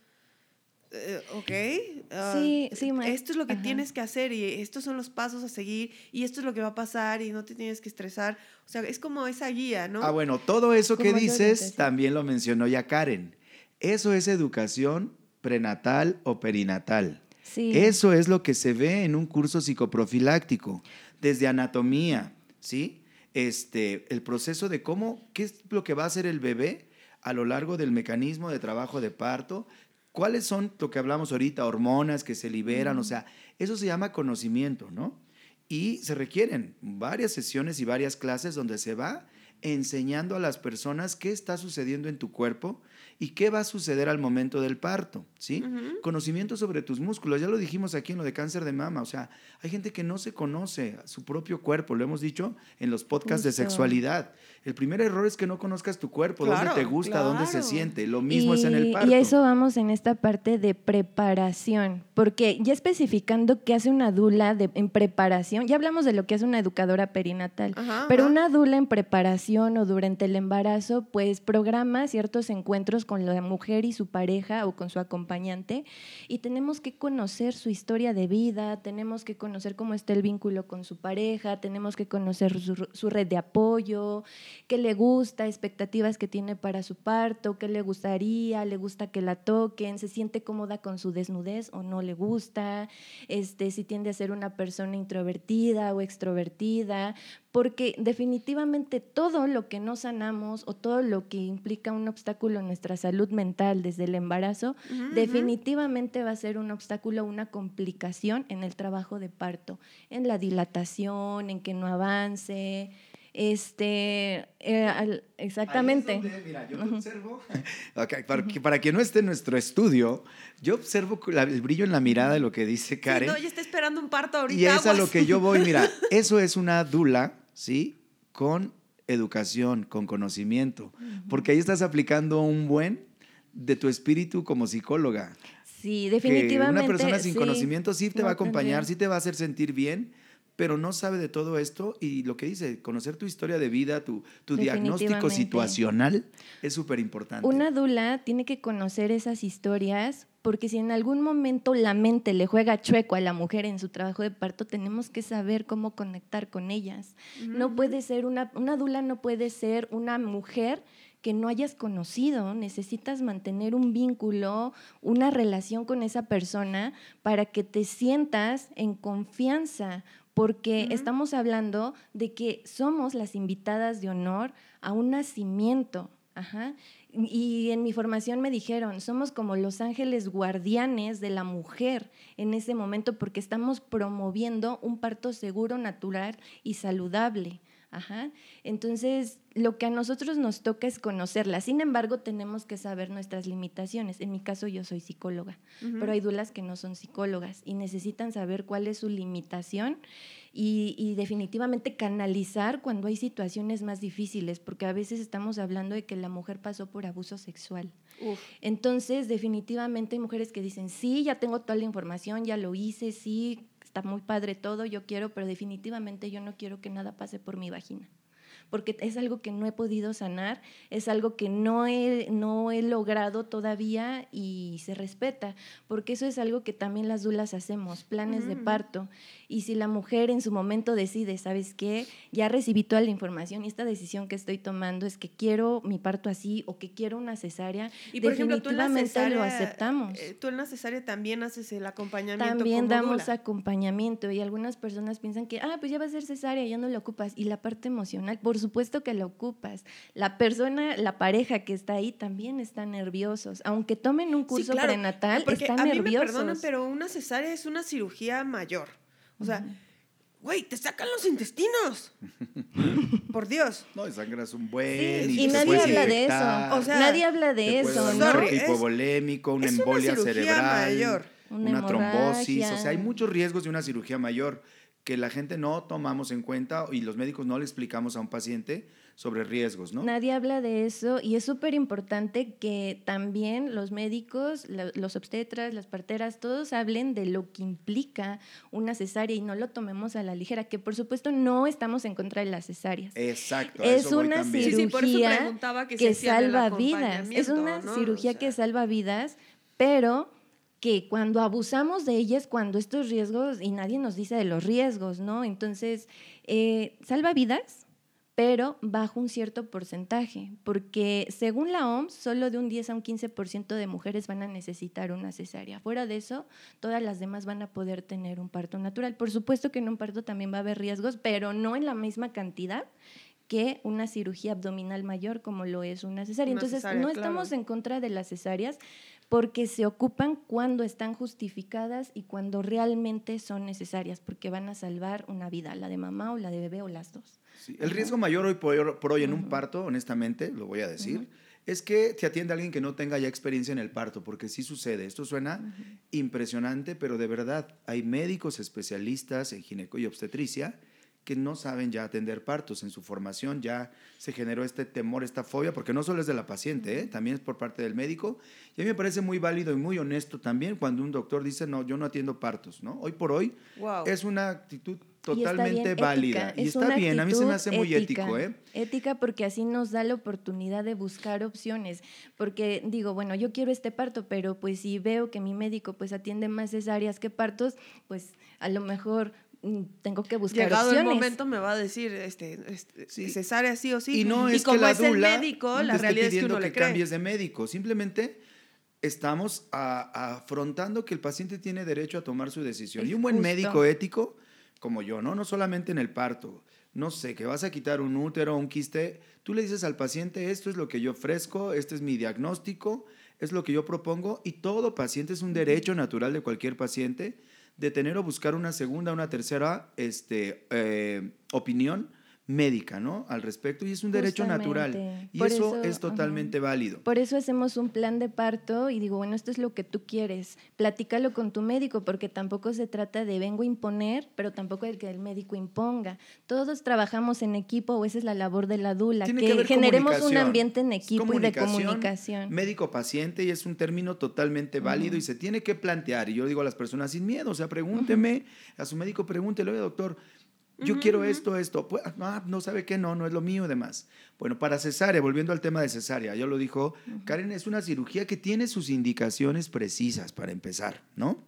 eh, ok, ah, sí, sí, esto es lo que tienes que hacer y estos son los pasos a seguir y esto es lo que va a pasar y no te tienes que estresar. O sea, es como esa guía, ¿no? Ah, bueno, todo eso que dices también lo mencionó ya Karen. Eso es educación prenatal o perinatal. Eso es lo que se ve en un curso psicoprofiláctico, desde anatomía, ¿sí? Este, el proceso de cómo, qué es lo que va a hacer el bebé a lo largo del mecanismo de trabajo de parto, cuáles son lo que hablamos ahorita, hormonas que se liberan, o sea, eso se llama conocimiento, ¿no? Y se requieren varias sesiones y varias clases donde se va enseñando a las personas qué está sucediendo en tu cuerpo y qué va a suceder al momento del parto, ¿sí? Conocimiento sobre tus músculos, ya lo dijimos aquí en lo de cáncer de mama, o sea, hay gente que no se conoce su propio cuerpo, lo hemos dicho en los podcasts de sexualidad. El primer error es que no conozcas tu cuerpo, dónde te gusta, dónde se siente. Lo mismo es en el parto. Y a eso vamos en esta parte de preparación, porque ya especificando qué hace una dula de, en preparación, ya hablamos de lo que hace una educadora perinatal, pero una dula en preparación gestación o durante el embarazo, pues programa ciertos encuentros con la mujer y su pareja o con su acompañante y tenemos que conocer su historia de vida, tenemos que conocer cómo está el vínculo con su pareja, tenemos que conocer su, su red de apoyo, qué le gusta, expectativas que tiene para su parto, qué le gustaría, le gusta que la toquen, se siente cómoda con su desnudez o no le gusta, este, si tiende a ser una persona introvertida o extrovertida, porque definitivamente todo lo que no sanamos o todo lo que implica un obstáculo en nuestra salud mental desde el embarazo, definitivamente va a ser un obstáculo, una complicación en el trabajo de parto, en la dilatación, en que no avance. Este, eh, exactamente. mira, yo observo, para, que, para quien no esté en nuestro estudio, yo observo el brillo en la mirada de lo que dice Karen. Sí, no, ya está esperando un parto ahorita. Y es a lo que yo voy, mira, eso es una dula, ¿sí? Con educación, con conocimiento, porque ahí estás aplicando un buen de tu espíritu como psicóloga. Sí, definitivamente. una persona sin conocimiento sí te va a acompañar, sí te va a hacer sentir bien, pero no sabe de todo esto y lo que dice, conocer tu historia de vida, tu, tu diagnóstico situacional es súper importante. Una dula tiene que conocer esas historias porque si en algún momento la mente le juega chueco a la mujer en su trabajo de parto, tenemos que saber cómo conectar con ellas. No puede ser una, una dula no puede ser una mujer que no hayas conocido, necesitas mantener un vínculo, una relación con esa persona para que te sientas en confianza, porque estamos hablando de que somos las invitadas de honor a un nacimiento. Y en mi formación me dijeron, somos como los ángeles guardianes de la mujer en ese momento porque estamos promoviendo un parto seguro, natural y saludable. Ajá. Entonces, lo que a nosotros nos toca es conocerla. Sin embargo, tenemos que saber nuestras limitaciones. En mi caso, yo soy psicóloga, pero hay dulas que no son psicólogas y necesitan saber cuál es su limitación y, definitivamente canalizar cuando hay situaciones más difíciles, porque a veces estamos hablando de que la mujer pasó por abuso sexual. Entonces, definitivamente hay mujeres que dicen, sí, ya tengo toda la información, ya lo hice, sí, está muy padre todo, yo quiero, pero definitivamente yo no quiero que nada pase por mi vagina porque es algo que no he podido sanar, es algo que no he, no he logrado todavía y se respeta, porque eso es algo que también las dulas hacemos, planes de mm. parto. Y si la mujer en su momento decide, ¿sabes qué? Ya recibí toda la información y esta decisión que estoy tomando es que quiero mi parto así o que quiero una cesárea, y definitivamente lo aceptamos. Eh, tú en la cesárea también haces el acompañamiento. También damos acompañamiento y algunas personas piensan que, ah, pues ya va a ser cesárea, ya no lo ocupas. Y la parte emocional, por supuesto que lo ocupas. La persona, la pareja que está ahí también está nerviosos. Aunque tomen un curso prenatal, están a nerviosos. Mí me perdonan, pero una cesárea es una cirugía mayor. O sea, güey, te sacan los intestinos. Por Dios. No, y sangras un buen. y, nadie habla de eso. O sea, nadie habla de eso. ¿no? Un hipovolémico, una embolia cerebral, mayor. una trombosis. O sea, hay muchos riesgos de una cirugía mayor que la gente no tomamos en cuenta y los médicos no le explicamos a un paciente sobre riesgos, ¿no? Nadie habla de eso y es súper importante que también los médicos, los obstetras, las parteras, todos hablen de lo que implica una cesárea y no lo tomemos a la ligera, que por supuesto no estamos en contra de las cesáreas. Exacto. Es una cirugía que, salva vidas. Es una cirugía que salva vidas, pero que cuando abusamos de ellas, cuando estos riesgos, y nadie nos dice de los riesgos, ¿no? Entonces, eh, salva vidas, pero bajo un cierto porcentaje, porque según la OMS, solo de un 10 a un 15% de mujeres van a necesitar una cesárea. Fuera de eso, todas las demás van a poder tener un parto natural. Por supuesto que en un parto también va a haber riesgos, pero no en la misma cantidad que una cirugía abdominal mayor como lo es una cesárea. Entonces, no estamos en contra de las cesáreas, porque se ocupan cuando están justificadas y cuando realmente son necesarias, porque van a salvar una vida, la de mamá o la de bebé o las dos. el riesgo mayor hoy por, hoy en un parto, honestamente, lo voy a decir, es que te atiende alguien que no tenga ya experiencia en el parto, porque sí sucede. Esto suena impresionante, pero de verdad hay médicos especialistas en gineco y obstetricia que no saben ya atender partos. En su formación ya se generó este temor, esta fobia, porque no solo es de la paciente, ¿eh? también es por parte del médico. Y a mí me parece muy válido y muy honesto también cuando un doctor dice, no, yo no atiendo partos. ¿no? Hoy por hoy es una actitud totalmente válida. Y está bien, a mí se me hace muy ético, ¿eh? Ética porque así nos da la oportunidad de buscar opciones. Porque digo, bueno, yo quiero este parto, pero pues si veo que mi médico pues atiende más cesáreas que partos, pues a lo mejor tengo que buscar Llegado opciones. el momento me va a decir este, este Sí. cesárea sí o sí. Y no es como que la es el dula médico, no te la realidad es que pidiendo uno le que cree. cambies de médico. Simplemente estamos a- afrontando que el paciente tiene derecho a tomar su decisión. Es Y un buen justo. médico ético, como yo, ¿no? No solamente en el parto. No sé, que vas a quitar un útero o un quiste, tú le dices al paciente, esto es lo que yo ofrezco, este es mi diagnóstico, es lo que yo propongo, y todo paciente es un derecho natural de cualquier paciente de tener o buscar una segunda, una tercera este, eh, opinión médica, ¿no? Al respecto, y es un derecho natural. Y eso, eso, es totalmente válido. Por eso hacemos un plan de parto y digo, bueno, esto es lo que tú quieres. Platícalo con tu médico, porque tampoco se trata de vengo a imponer, pero tampoco de que el médico imponga. Todos trabajamos en equipo, o esa es la labor de la dula, Tiene que, generemos un ambiente en equipo y de comunicación. Médico-paciente y es un término totalmente válido y se tiene que plantear. Y yo digo a las personas sin miedo, o sea, pregúnteme, a su médico pregúntele, oye, doctor, yo quiero esto, esto. Pues, ah, no sabe qué, no, no es lo mío y demás. Bueno, para cesárea, volviendo al tema de cesárea, ya lo dijo Karen, es una cirugía que tiene sus indicaciones precisas para empezar, ¿no?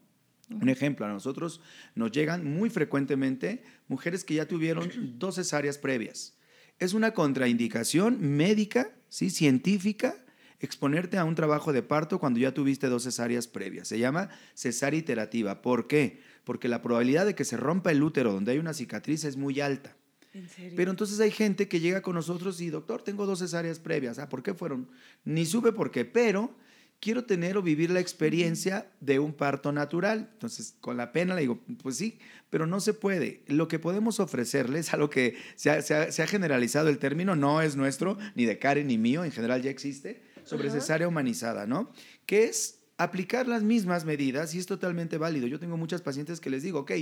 Un ejemplo, a nosotros nos llegan muy frecuentemente mujeres que ya tuvieron dos cesáreas previas. Es una contraindicación médica, ¿sí? científica, exponerte a un trabajo de parto cuando ya tuviste dos cesáreas previas. Se llama cesárea iterativa. ¿Por qué? Porque la probabilidad de que se rompa el útero donde hay una cicatriz es muy alta. ¿En serio? Pero entonces hay gente que llega con nosotros y, doctor, tengo dos cesáreas previas. Ah, ¿por qué fueron? Ni supe por qué, pero quiero tener o vivir la experiencia de un parto natural. Entonces, con la pena le digo, pues sí, pero no se puede. Lo que podemos ofrecerles, a lo que se ha, se ha- se ha generalizado el término, no es nuestro, ni de Karen ni mío, en general ya existe, sobre Ajá. cesárea humanizada, ¿no? Que es aplicar las mismas medidas y es totalmente válido. Yo tengo muchas pacientes que les digo, ok,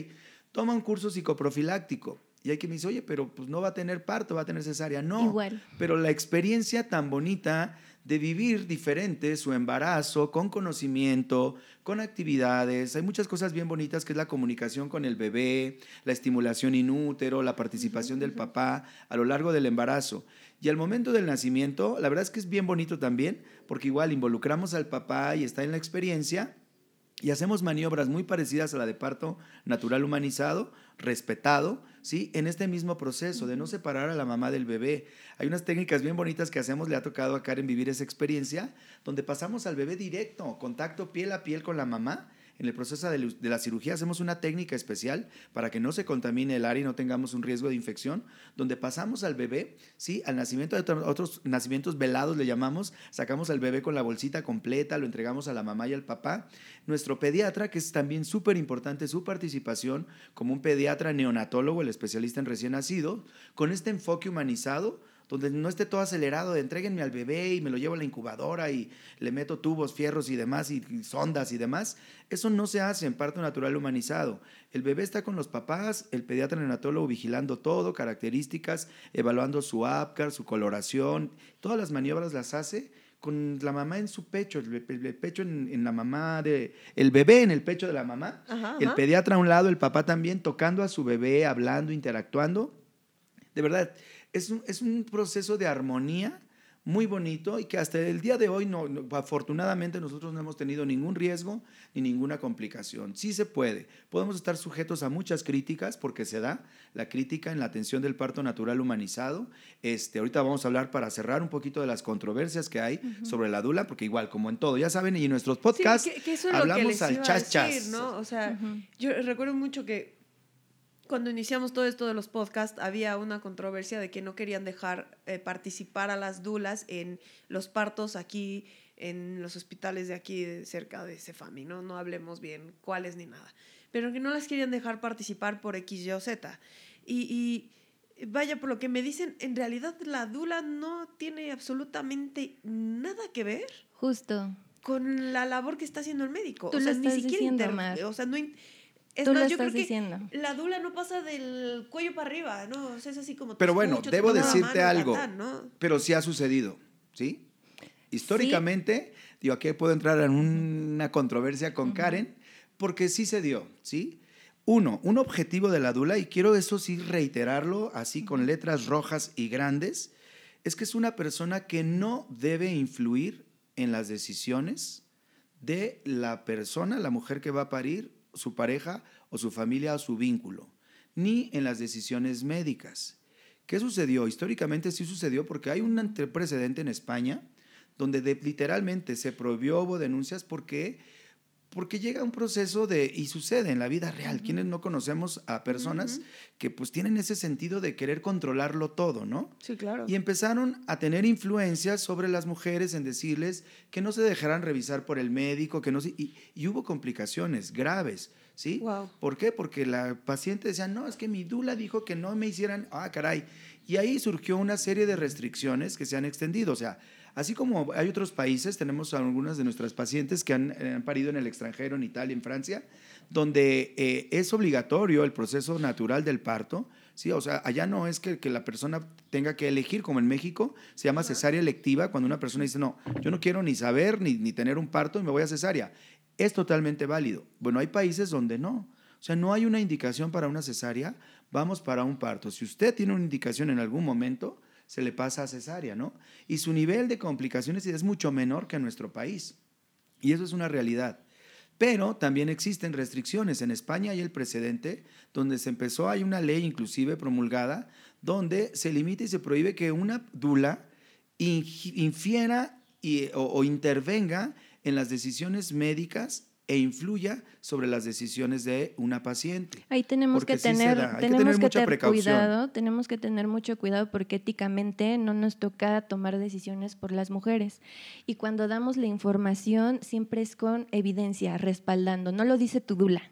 toma un curso psicoprofiláctico. Y hay que me dice, oye, pero pues no va a tener parto, va a tener cesárea. No, Igual. pero la experiencia tan bonita de vivir diferente su embarazo con conocimiento, con actividades. Hay muchas cosas bien bonitas que es la comunicación con el bebé, la estimulación inútero, la participación del papá a lo largo del embarazo. Y al momento del nacimiento, la verdad es que es bien bonito también, porque igual involucramos al papá y está en la experiencia y hacemos maniobras muy parecidas a la de parto natural humanizado, respetado, ¿sí? En este mismo proceso de no separar a la mamá del bebé. Hay unas técnicas bien bonitas que hacemos, le ha tocado a Karen vivir esa experiencia, donde pasamos al bebé directo, contacto piel a piel con la mamá. En el proceso de, la cirugía hacemos una técnica especial para que no se contamine el área y no tengamos un riesgo de infección, donde pasamos al bebé, ¿sí? Al nacimiento de otro- otros nacimientos velados le llamamos, sacamos al bebé con la bolsita completa, lo entregamos a la mamá y al papá. Nuestro pediatra, que es también súper importante su participación como un pediatra neonatólogo, el especialista en recién nacido, con este enfoque humanizado, donde no esté todo acelerado de entréguenme al bebé y me lo llevo a la incubadora y le meto tubos, fierros y demás, y, y sondas y demás. Eso no se hace en parto natural humanizado. El bebé está con los papás, el pediatra neonatólogo vigilando todo, características, evaluando su APCAR, su coloración, todas las maniobras las hace con la mamá en su pecho, el, pecho en, en la mamá de, el bebé en el pecho de la mamá, Ajá, el ajá. pediatra a un lado, el papá también, tocando a su bebé, hablando, interactuando. De verdad, es un, es un proceso de armonía muy bonito y que hasta el día de hoy, no, no- afortunadamente, nosotros no hemos tenido ningún riesgo ni ninguna complicación. Sí se puede. Podemos estar sujetos a muchas críticas porque se da la crítica en la atención del parto natural humanizado. Este, ahorita vamos a hablar para cerrar un poquito de las controversias que hay sobre la dula, porque igual, como en todo, ya saben, y en nuestros Sí, podcasts que, que eso es lo que hablamos les al a chas decir, chas. ¿no? O sea, yo recuerdo mucho que cuando iniciamos todo esto de los podcasts había una controversia de que no querían dejar eh, participar a las dulas en los partos aquí en los hospitales de aquí cerca de Cefami, ¿no? No hablemos bien cuáles ni nada. Pero que no las querían dejar participar por X, Y o Z. Y, y vaya, por lo que me dicen, en realidad la dula no tiene absolutamente nada que ver Justo. con la labor que está haciendo el médico. Tú o lo sea, ni siquiera diciendo, Mar. O sea, no. Es Tú más, lo yo estás creo que diciendo. la dula no pasa del cuello para arriba, ¿no? O sea, es así como. te Pero bueno, debo decirte mano, algo. Pero sí ha sucedido, ¿sí? Históricamente, digo, aquí puedo entrar en una controversia con Karen, porque sí se dio, ¿sí? Uno, un objetivo de la dula, y quiero eso sí reiterarlo así con letras rojas y grandes, es que es una persona que no debe influir en las decisiones de la persona, la mujer que va a parir, su pareja o su familia o su vínculo, ni en las decisiones médicas. ¿Qué sucedió? Históricamente sí sucedió porque hay un precedente en España donde literalmente se prohibió, hubo denuncias porque porque llega un proceso de, y sucede en la vida real, quienes no conocemos a personas que pues tienen ese sentido de querer controlarlo todo, ¿no? Sí, claro. Y empezaron a tener influencias sobre las mujeres en decirles que no se dejaran revisar por el médico, que no se, y, y hubo complicaciones graves, ¿sí? Wow. ¿Por qué? Porque la paciente decía, no, es que mi dula dijo que no me hicieran, ah, caray. Y ahí surgió una serie de restricciones que se han extendido, o sea, Así como hay otros países, tenemos algunas de nuestras pacientes que han, eh, parido en el extranjero, en Italia, en Francia, donde eh, es obligatorio el proceso natural del parto. Sí, o sea, allá no es que, que, la persona tenga que elegir, como en México, se llama cesárea electiva, cuando una persona dice, no, yo no quiero ni saber ni, ni tener un parto y me voy a cesárea. Es totalmente válido. Bueno, hay países donde no. O sea, no hay una indicación para una cesárea, vamos para un parto. Si usted tiene una indicación en algún momento, se le pasa a cesárea, ¿no? Y su nivel de complicaciones es mucho menor que en nuestro país. Y eso es una realidad. Pero también existen restricciones. En España hay el precedente donde se empezó, hay una ley inclusive promulgada, donde se limita y se prohíbe que una dula infiera o, o intervenga en las decisiones médicas e influya sobre las decisiones de una paciente. Ahí tenemos que tener, tenemos que tener, cuidado, tenemos que tener mucho cuidado porque éticamente no nos toca tomar decisiones por las mujeres. Y cuando damos la información siempre es con evidencia, respaldando, no lo dice tu dula.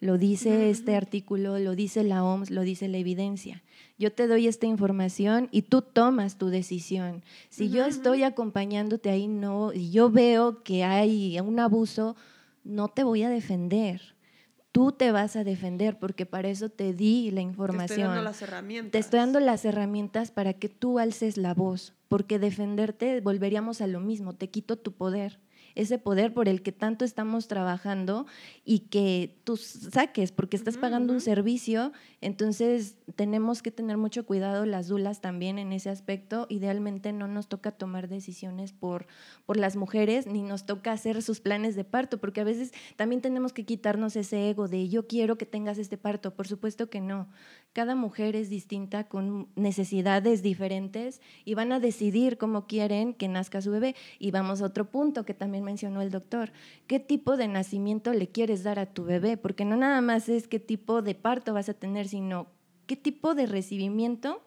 Lo dice este artículo, lo dice la OMS, lo dice la evidencia. Yo te doy esta información y tú tomas tu decisión. Si yo estoy acompañándote ahí no y yo veo que hay un abuso, no te voy a defender. Tú te vas a defender porque para eso te di la información. Te estoy dando las herramientas. Te estoy dando las herramientas para que tú alces la voz, porque defenderte volveríamos a lo mismo, te quito tu poder ese poder por el que tanto estamos trabajando y que tú saques, porque estás pagando un servicio, entonces tenemos que tener mucho cuidado las dulas también en ese aspecto. Idealmente no nos toca tomar decisiones por, por las mujeres, ni nos toca hacer sus planes de parto, porque a veces también tenemos que quitarnos ese ego de yo quiero que tengas este parto, por supuesto que no. Cada mujer es distinta con necesidades diferentes y van a decidir cómo quieren que nazca su bebé. Y vamos a otro punto que también mencionó el doctor. ¿Qué tipo de nacimiento le quieres dar a tu bebé? Porque no nada más es qué tipo de parto vas a tener, sino qué tipo de recibimiento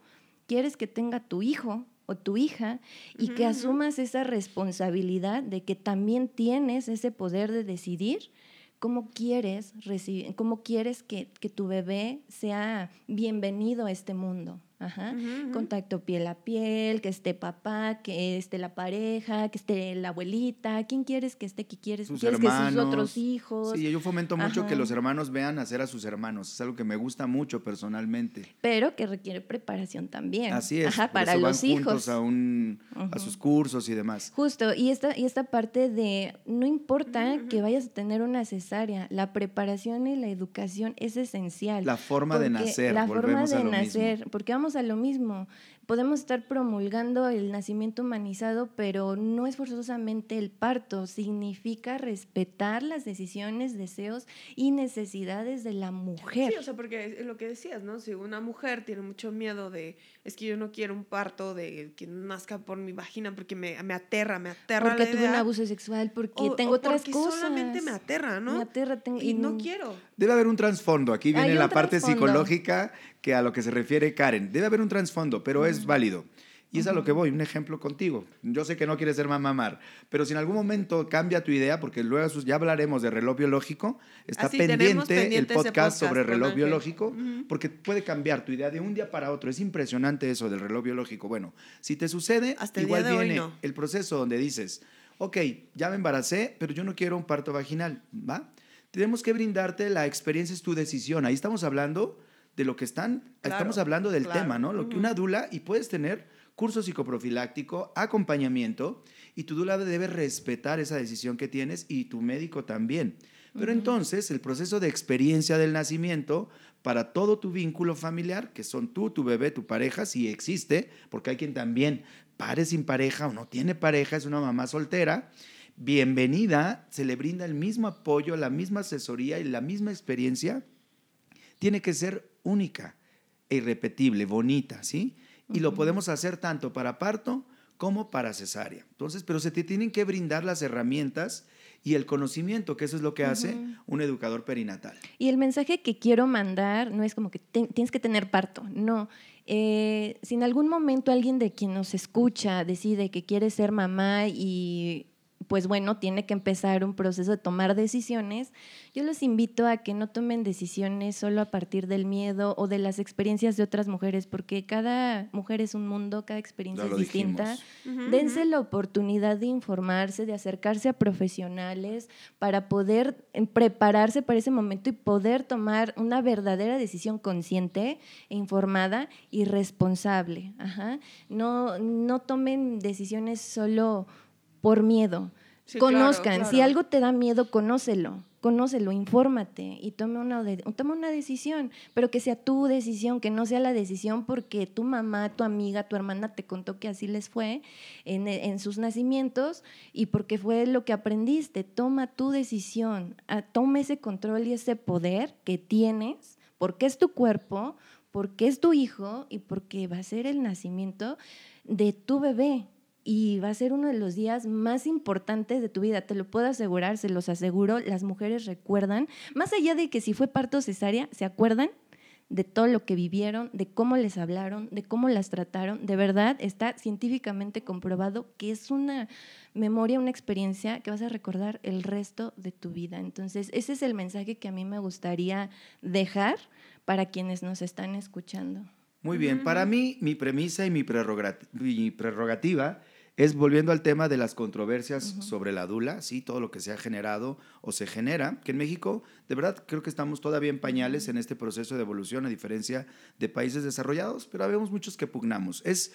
quieres que tenga tu hijo o tu hija y que asumas esa responsabilidad de que también tienes ese poder de decidir cómo quieres recibir, cómo quieres que, que tu bebé sea bienvenido a este mundo. Ajá. Contacto piel a piel, que esté papá, que esté la pareja, que esté la abuelita. ¿Quién quieres que esté? ¿Qué quieres? Sus ¿Quieres hermanos. que sus otros hijos? Sí, yo fomento mucho que los hermanos vean hacer a sus hermanos. Es algo que me gusta mucho personalmente. Pero que requiere preparación también. Así es. Ajá, para los hijos. a, un, a sus cursos y demás. Justo. Y esta, y esta parte de no importa que vayas a tener una cesárea, la preparación y la educación es esencial. La forma de nacer. La forma de nacer. Porque vamos a lo mismo. Podemos estar promulgando el nacimiento humanizado, pero no es forzosamente el parto. Significa respetar las decisiones, deseos y necesidades de la mujer. Sí, o sea, porque es lo que decías, ¿no? Si una mujer tiene mucho miedo de, es que yo no quiero un parto de que nazca por mi vagina porque me, me aterra, me aterra. Porque tuve un abuso sexual, porque tengo otras porque cosas. solamente me aterra, ¿no? Me aterra, tengo, y no quiero. Debe haber un trasfondo. Aquí viene la parte psicológica que a lo que se refiere Karen. Debe haber un trasfondo, pero es válido. Y es a lo que voy, un ejemplo contigo. Yo sé que no quieres ser mamá mar, pero si en algún momento cambia tu idea, porque luego ya hablaremos de reloj biológico, está pendiente, pendiente el podcast, podcast sobre reloj Ángel. biológico, porque puede cambiar tu idea de un día para otro. Es impresionante eso del reloj biológico. Bueno, si te sucede, Hasta igual viene no. el proceso donde dices, ok, ya me embaracé, pero yo no quiero un parto vaginal, ¿va? Tenemos que brindarte la experiencia, es tu decisión. Ahí estamos hablando de lo que están, Claro, estamos hablando del claro. tema, ¿no? Lo que una dula, y puedes tener curso psicoprofiláctico, acompañamiento, y tu dula debe respetar esa decisión que tienes y tu médico también. Pero entonces el proceso de experiencia del nacimiento para todo tu vínculo familiar, que son tú, tu bebé, tu pareja, si existe, porque hay quien también pare sin pareja o no tiene pareja, es una mamá soltera, bienvenida, se le brinda el mismo apoyo, la misma asesoría y la misma experiencia, tiene que ser única e irrepetible, bonita, ¿sí? Y lo podemos hacer tanto para parto como para cesárea. Entonces, pero se te tienen que brindar las herramientas y el conocimiento, que eso es lo que hace un educador perinatal. Y el mensaje que quiero mandar no es como que tienes que tener parto, no. Eh, si en algún momento alguien de quien nos escucha decide que quiere ser mamá y pues bueno, tiene que empezar un proceso de tomar decisiones, yo los invito a que no tomen decisiones solo a partir del miedo o de las experiencias de otras mujeres, porque cada mujer es un mundo, cada experiencia es distinta. Dense la oportunidad de informarse, de acercarse a profesionales para poder eh, prepararse para ese momento y poder tomar una verdadera decisión consciente e informada y responsable. No, no tomen decisiones solo por miedo. Conozcan, si algo te da miedo, conócelo, conócelo, infórmate y tome una, toma una decisión, pero que sea tu decisión, que no sea la decisión porque tu mamá, tu amiga, tu hermana te contó que así les fue en, en sus nacimientos y porque fue lo que aprendiste. Toma tu decisión, ah, toma ese control y ese poder que tienes, porque es tu cuerpo, porque es tu hijo y porque va a ser el nacimiento de tu bebé y va a ser uno de los días más importantes de tu vida, te lo puedo asegurar, se los aseguro, las mujeres recuerdan, más allá de que si fue parto cesárea, se acuerdan de todo lo que vivieron, de cómo les hablaron, de cómo las trataron, de verdad está científicamente comprobado que es una memoria, una experiencia que vas a recordar el resto de tu vida. Entonces, ese es el mensaje que a mí me gustaría dejar para quienes nos están escuchando. Muy bien, para mí mi premisa y mi prerrogativa es volviendo al tema de las controversias sobre la dula, sí, todo lo que se ha generado o se genera, que en México, de verdad, creo que estamos todavía en pañales en este proceso de evolución, a diferencia de países desarrollados, pero habemos muchos que pugnamos. Es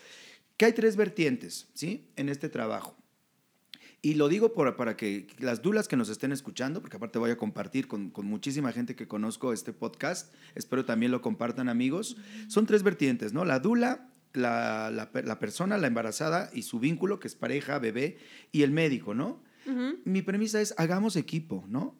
que hay tres vertientes, ¿sí? En este trabajo. Y lo digo por, para que las dulas que nos estén escuchando, porque aparte voy a compartir con, con muchísima gente que conozco este podcast, espero también lo compartan amigos, son tres vertientes, ¿no? La dula la, la, persona, la embarazada y su vínculo, que es pareja, bebé, y el médico, ¿no? Mi premisa es, hagamos equipo, ¿no?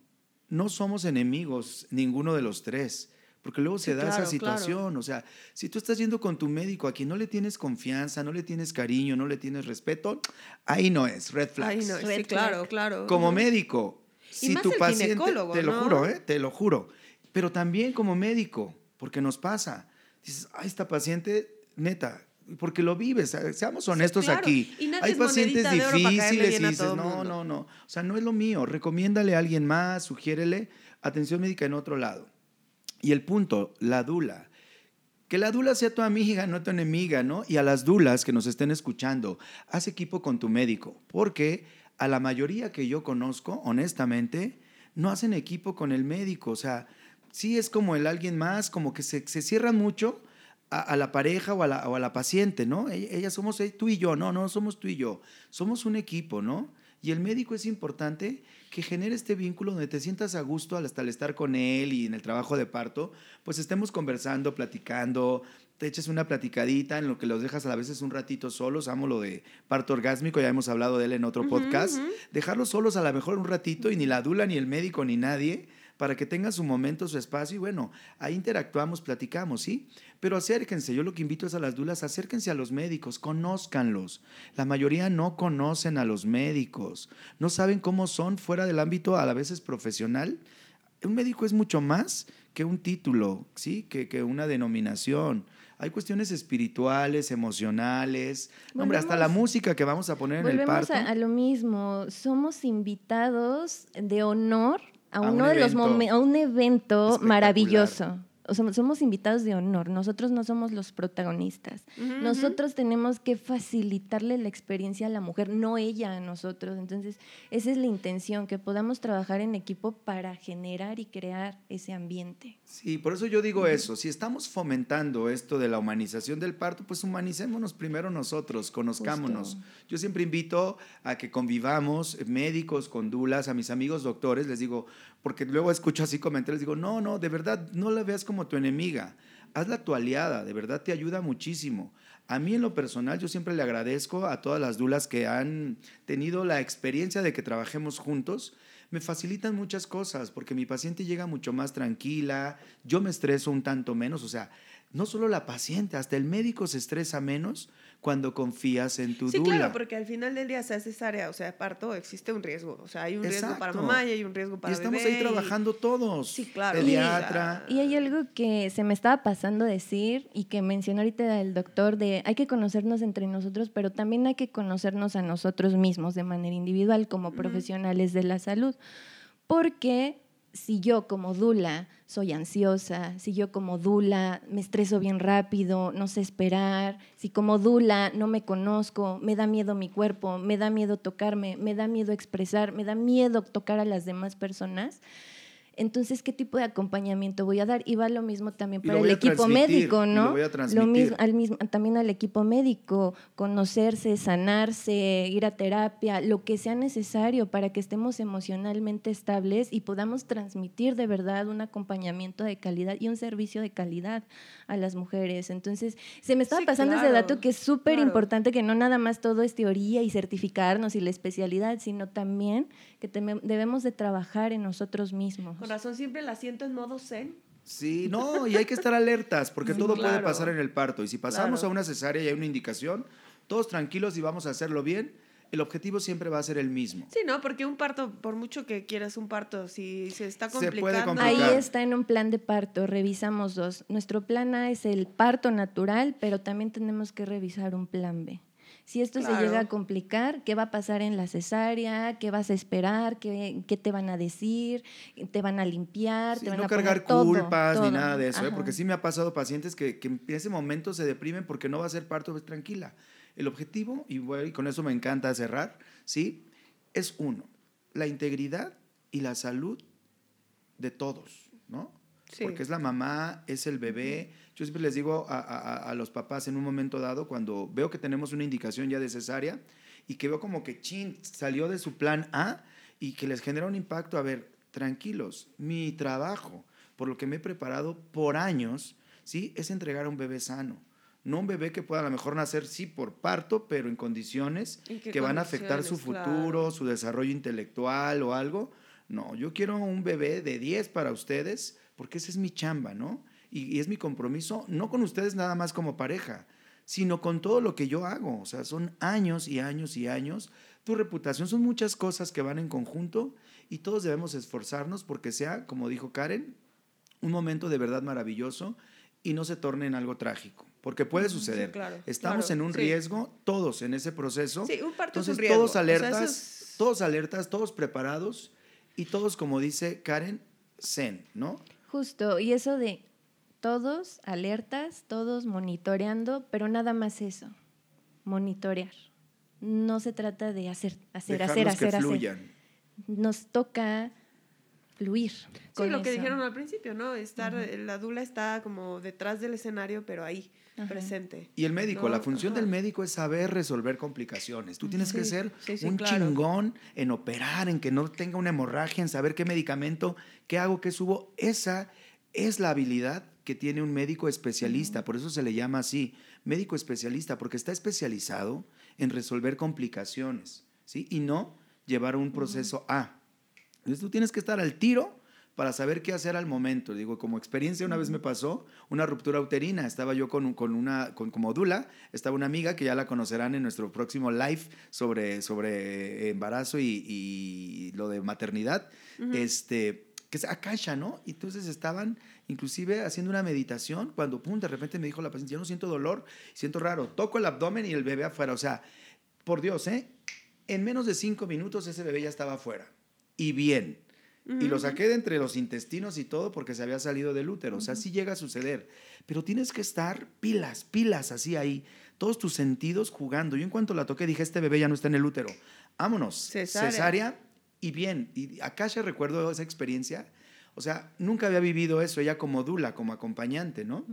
No somos enemigos ninguno de los tres, porque luego se da esa situación. O sea, si tú estás yendo con tu médico a quien no le tienes confianza, no le tienes cariño, no le tienes respeto, ahí no es, red flags. Ahí no es, claro, claro. Como médico, si tu paciente, te lo juro, ¿eh? te lo juro, pero también como médico, porque nos pasa, dices, ah, esta paciente neta, porque lo vives, seamos honestos aquí. Hay pacientes difíciles y dices, no, no, no. O sea, no es lo mío. Recomiéndale a alguien más, sugiérele atención médica en otro lado. Y el punto, la dula. Que la dula sea tu amiga, no tu enemiga, ¿no? Y a las dulas que nos estén escuchando, haz equipo con tu médico, porque a la mayoría que yo conozco, honestamente, no hacen equipo con el médico. O sea, sí es como el alguien más, como que se, se cierran mucho a, la pareja o a la, o a la paciente, ¿no? Ella, ella somos eh, tú y yo, no, no somos tú y yo, somos un equipo, ¿no? Y el médico es importante que genere este vínculo donde te sientas a gusto hasta al estar con él y en el trabajo de parto, pues estemos conversando, platicando, te eches una platicadita en lo que los dejas a veces un ratito solos, amo lo de parto orgásmico, ya hemos hablado de él en otro podcast, dejarlos solos a lo mejor un ratito y ni la dula, ni el médico, ni nadie, para que tengan su momento, su espacio y bueno, ahí interactuamos, platicamos, ¿sí? Pero acérquense, yo lo que invito es a las dulas, acérquense a los médicos, conózcanlos. La mayoría no conocen a los médicos, no saben cómo son fuera del ámbito a la veces profesional. Un médico es mucho más que un título, ¿sí? Que, que una denominación hay cuestiones espirituales, emocionales, hombre, hasta la música que vamos a poner en el parto. A, a lo mismo, somos invitados de honor a, uno de los a un evento maravilloso somos invitados de honor, nosotros no somos los protagonistas. nosotros tenemos que facilitarle la experiencia a la mujer, no ella a nosotros. Entonces, esa es la intención, que podamos trabajar en equipo para generar y crear ese ambiente. Sí, por eso yo digo eso, si estamos fomentando esto de la humanización del parto, pues humanicémonos primero nosotros, conozcámonos. Yo siempre invito a que convivamos, médicos, con dulas, a mis amigos doctores, les digo, porque luego escucho así comentarios, digo, no, no, de verdad, no la veas como tu enemiga, hazla tu aliada, de verdad te ayuda muchísimo. A mí en lo personal, yo siempre le agradezco a todas las dulas que han tenido la experiencia de que trabajemos juntos. Me facilitan muchas cosas porque mi paciente llega mucho más tranquila, yo me estreso un tanto menos, o sea, no solo la paciente, hasta el médico se estresa menos cuando confías en tu sí, dula. claro, porque al final del día, sea cesárea o sea parto, existe un riesgo. O sea, hay un riesgo para mamá y hay un riesgo para Y estamos bebé ahí trabajando todos. Sí, claro. Pediatra. Y, hay algo que se me estaba pasando decir y que mencionó ahorita el doctor de hay que conocernos entre nosotros, pero también hay que conocernos a nosotros mismos de manera individual como profesionales de la salud. Porque si yo como dula soy ansiosa, si yo como dula me estreso bien rápido, no sé esperar, si como dula no me conozco, me da miedo mi cuerpo, me da miedo tocarme, me da miedo expresar, me da miedo tocar a las demás personas, entonces, ¿qué tipo de acompañamiento voy a dar? Y va lo mismo también para el equipo médico, ¿no? Lo, voy a lo mismo, al mismo, también al equipo médico, conocerse, sanarse, ir a terapia, lo que sea necesario para que estemos emocionalmente estables y podamos transmitir de verdad un acompañamiento de calidad y un servicio de calidad a las mujeres. Entonces, se me estaba pasando ese dato que es súper importante, que no nada más todo es teoría y certificarnos y la especialidad, sino también que debemos de trabajar en nosotros mismos razón siempre la siento en modo zen. Sí, no, y hay que estar alertas porque todo puede pasar en el parto. Y si pasamos a una cesárea y hay una indicación, todos tranquilos y vamos a hacerlo bien, el objetivo siempre va a ser el mismo. Sí, no, porque un parto, por mucho que quieras un parto, si se está complicando. Ahí está en un plan de parto, revisamos dos. Nuestro plan A es el parto natural, pero también tenemos que revisar un plan B. Si esto se llega a complicar, ¿qué va a pasar en la cesárea? ¿Qué vas a esperar? ¿Qué, qué te van a decir? ¿Te van a limpiar? ¿Te van no a cargar culpas ni nada de eso, ¿eh? porque sí me ha pasado pacientes que, que, en ese momento se deprimen porque no va a ser parto pues, tranquila. El objetivo, y, y con eso me encanta cerrar, ¿sí? es uno, la integridad y la salud de todos, ¿no? Porque es la mamá, es el bebé. Yo siempre les digo a, los papás en un momento dado, cuando veo que tenemos una indicación ya de cesárea y que veo como que chin salió de su plan A y que les genera un impacto, a ver, tranquilos, mi trabajo, por lo que me he preparado por años, ¿sí? Es entregar a un bebé sano. No un bebé que pueda a lo mejor nacer, sí, por parto, pero en condiciones que van a afectar su futuro, su desarrollo intelectual o algo. No, yo quiero un bebé de 10 para ustedes, porque esa es mi chamba, ¿no? Y, es mi compromiso, no con ustedes nada más como pareja, sino con todo lo que yo hago. O sea, son años y años y años. Tu reputación son muchas cosas que van en conjunto y todos debemos esforzarnos porque sea, como dijo Karen, un momento de verdad maravilloso y no se torne en algo trágico. Porque puede suceder. Estamos en un riesgo, todos en ese proceso. Sí, un parto Entonces, es un riesgo. todos alertas, todos alertas, todos preparados y todos, como dice Karen, zen, ¿no? Justo, y eso de todos alertas, todos monitoreando, pero nada más eso, monitorear. No se trata de hacer, hacer, hacer, hacer, hacer. Nos toca fluir. sí, lo que dijeron al principio, ¿no? Estar, la dula está como detrás del escenario, pero ahí, presente. Y el médico, la función del médico es saber resolver complicaciones. Tú tienes que ser un chingón en operar, en que no tenga una hemorragia, en saber qué medicamento, qué hago, qué subo. Esa es la habilidad que tiene un médico especialista, por eso se le llama así, médico especialista, porque está especializado en resolver complicaciones, ¿sí? Y no llevar un proceso A. Entonces tú tienes que estar al tiro para saber qué hacer al momento. Digo, como experiencia una vez me pasó una ruptura uterina. Estaba yo con, con una, con, como dula, estaba una amiga que ya la conocerán en nuestro próximo live sobre, sobre embarazo y, lo de maternidad. Este que es akasha, ¿no? Y entonces estaban inclusive haciendo una meditación cuando, pum, de repente me dijo la paciente, yo no siento dolor, siento raro, toco el abdomen y el bebé afuera. O sea, por Dios, ¿eh? En menos de cinco minutos ese bebé ya estaba afuera. Y bien. Y lo saqué de entre los intestinos y todo porque se había salido del útero. O sea, sí llega a suceder. Pero tienes que estar pilas, pilas así ahí. Todos tus sentidos jugando. Yo en cuanto la toqué dije, este bebé ya no está en el útero. Vámonos. Cesárea y bien, y acá ya recuerdo esa experiencia. O sea, nunca había vivido eso, ella como dula, como acompañante, ¿no?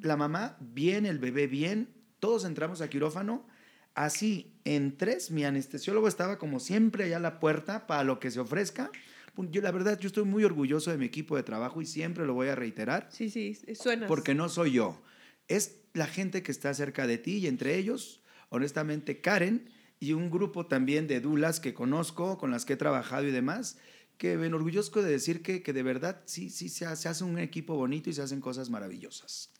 La mamá bien, el bebé bien, todos entramos a quirófano. Así, en tres, mi anestesiólogo estaba como siempre allá a la puerta para lo que se ofrezca. Yo la verdad, yo estoy muy orgulloso de mi equipo de trabajo y siempre lo voy a reiterar. Sí, sí, suena. Porque no soy yo. Es la gente que está cerca de ti y entre ellos, honestamente, Karen y un grupo también de dulas que conozco, con las que he trabajado y demás, que me enorgullezco de decir que, que de verdad sí, sí se hace, un equipo bonito y se hacen cosas maravillosas.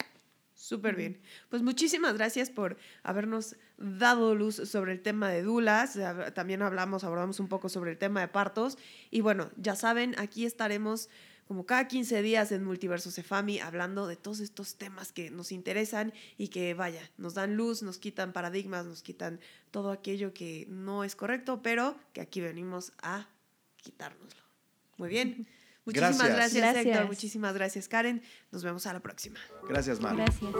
Súper bien. Pues muchísimas gracias por habernos dado luz sobre el tema de dulas. También hablamos, abordamos un poco sobre el tema de partos. Y bueno, ya saben, aquí estaremos como cada 15 días en Multiverso Cefami hablando de todos estos temas que nos interesan y que, vaya, nos dan luz, nos quitan paradigmas, nos quitan todo aquello que no es correcto, pero que aquí venimos a quitárnoslo. Muy bien. Muchísimas gracias. Héctor. Muchísimas gracias, Karen. Nos vemos a la próxima. Gracias, Mar. Gracias.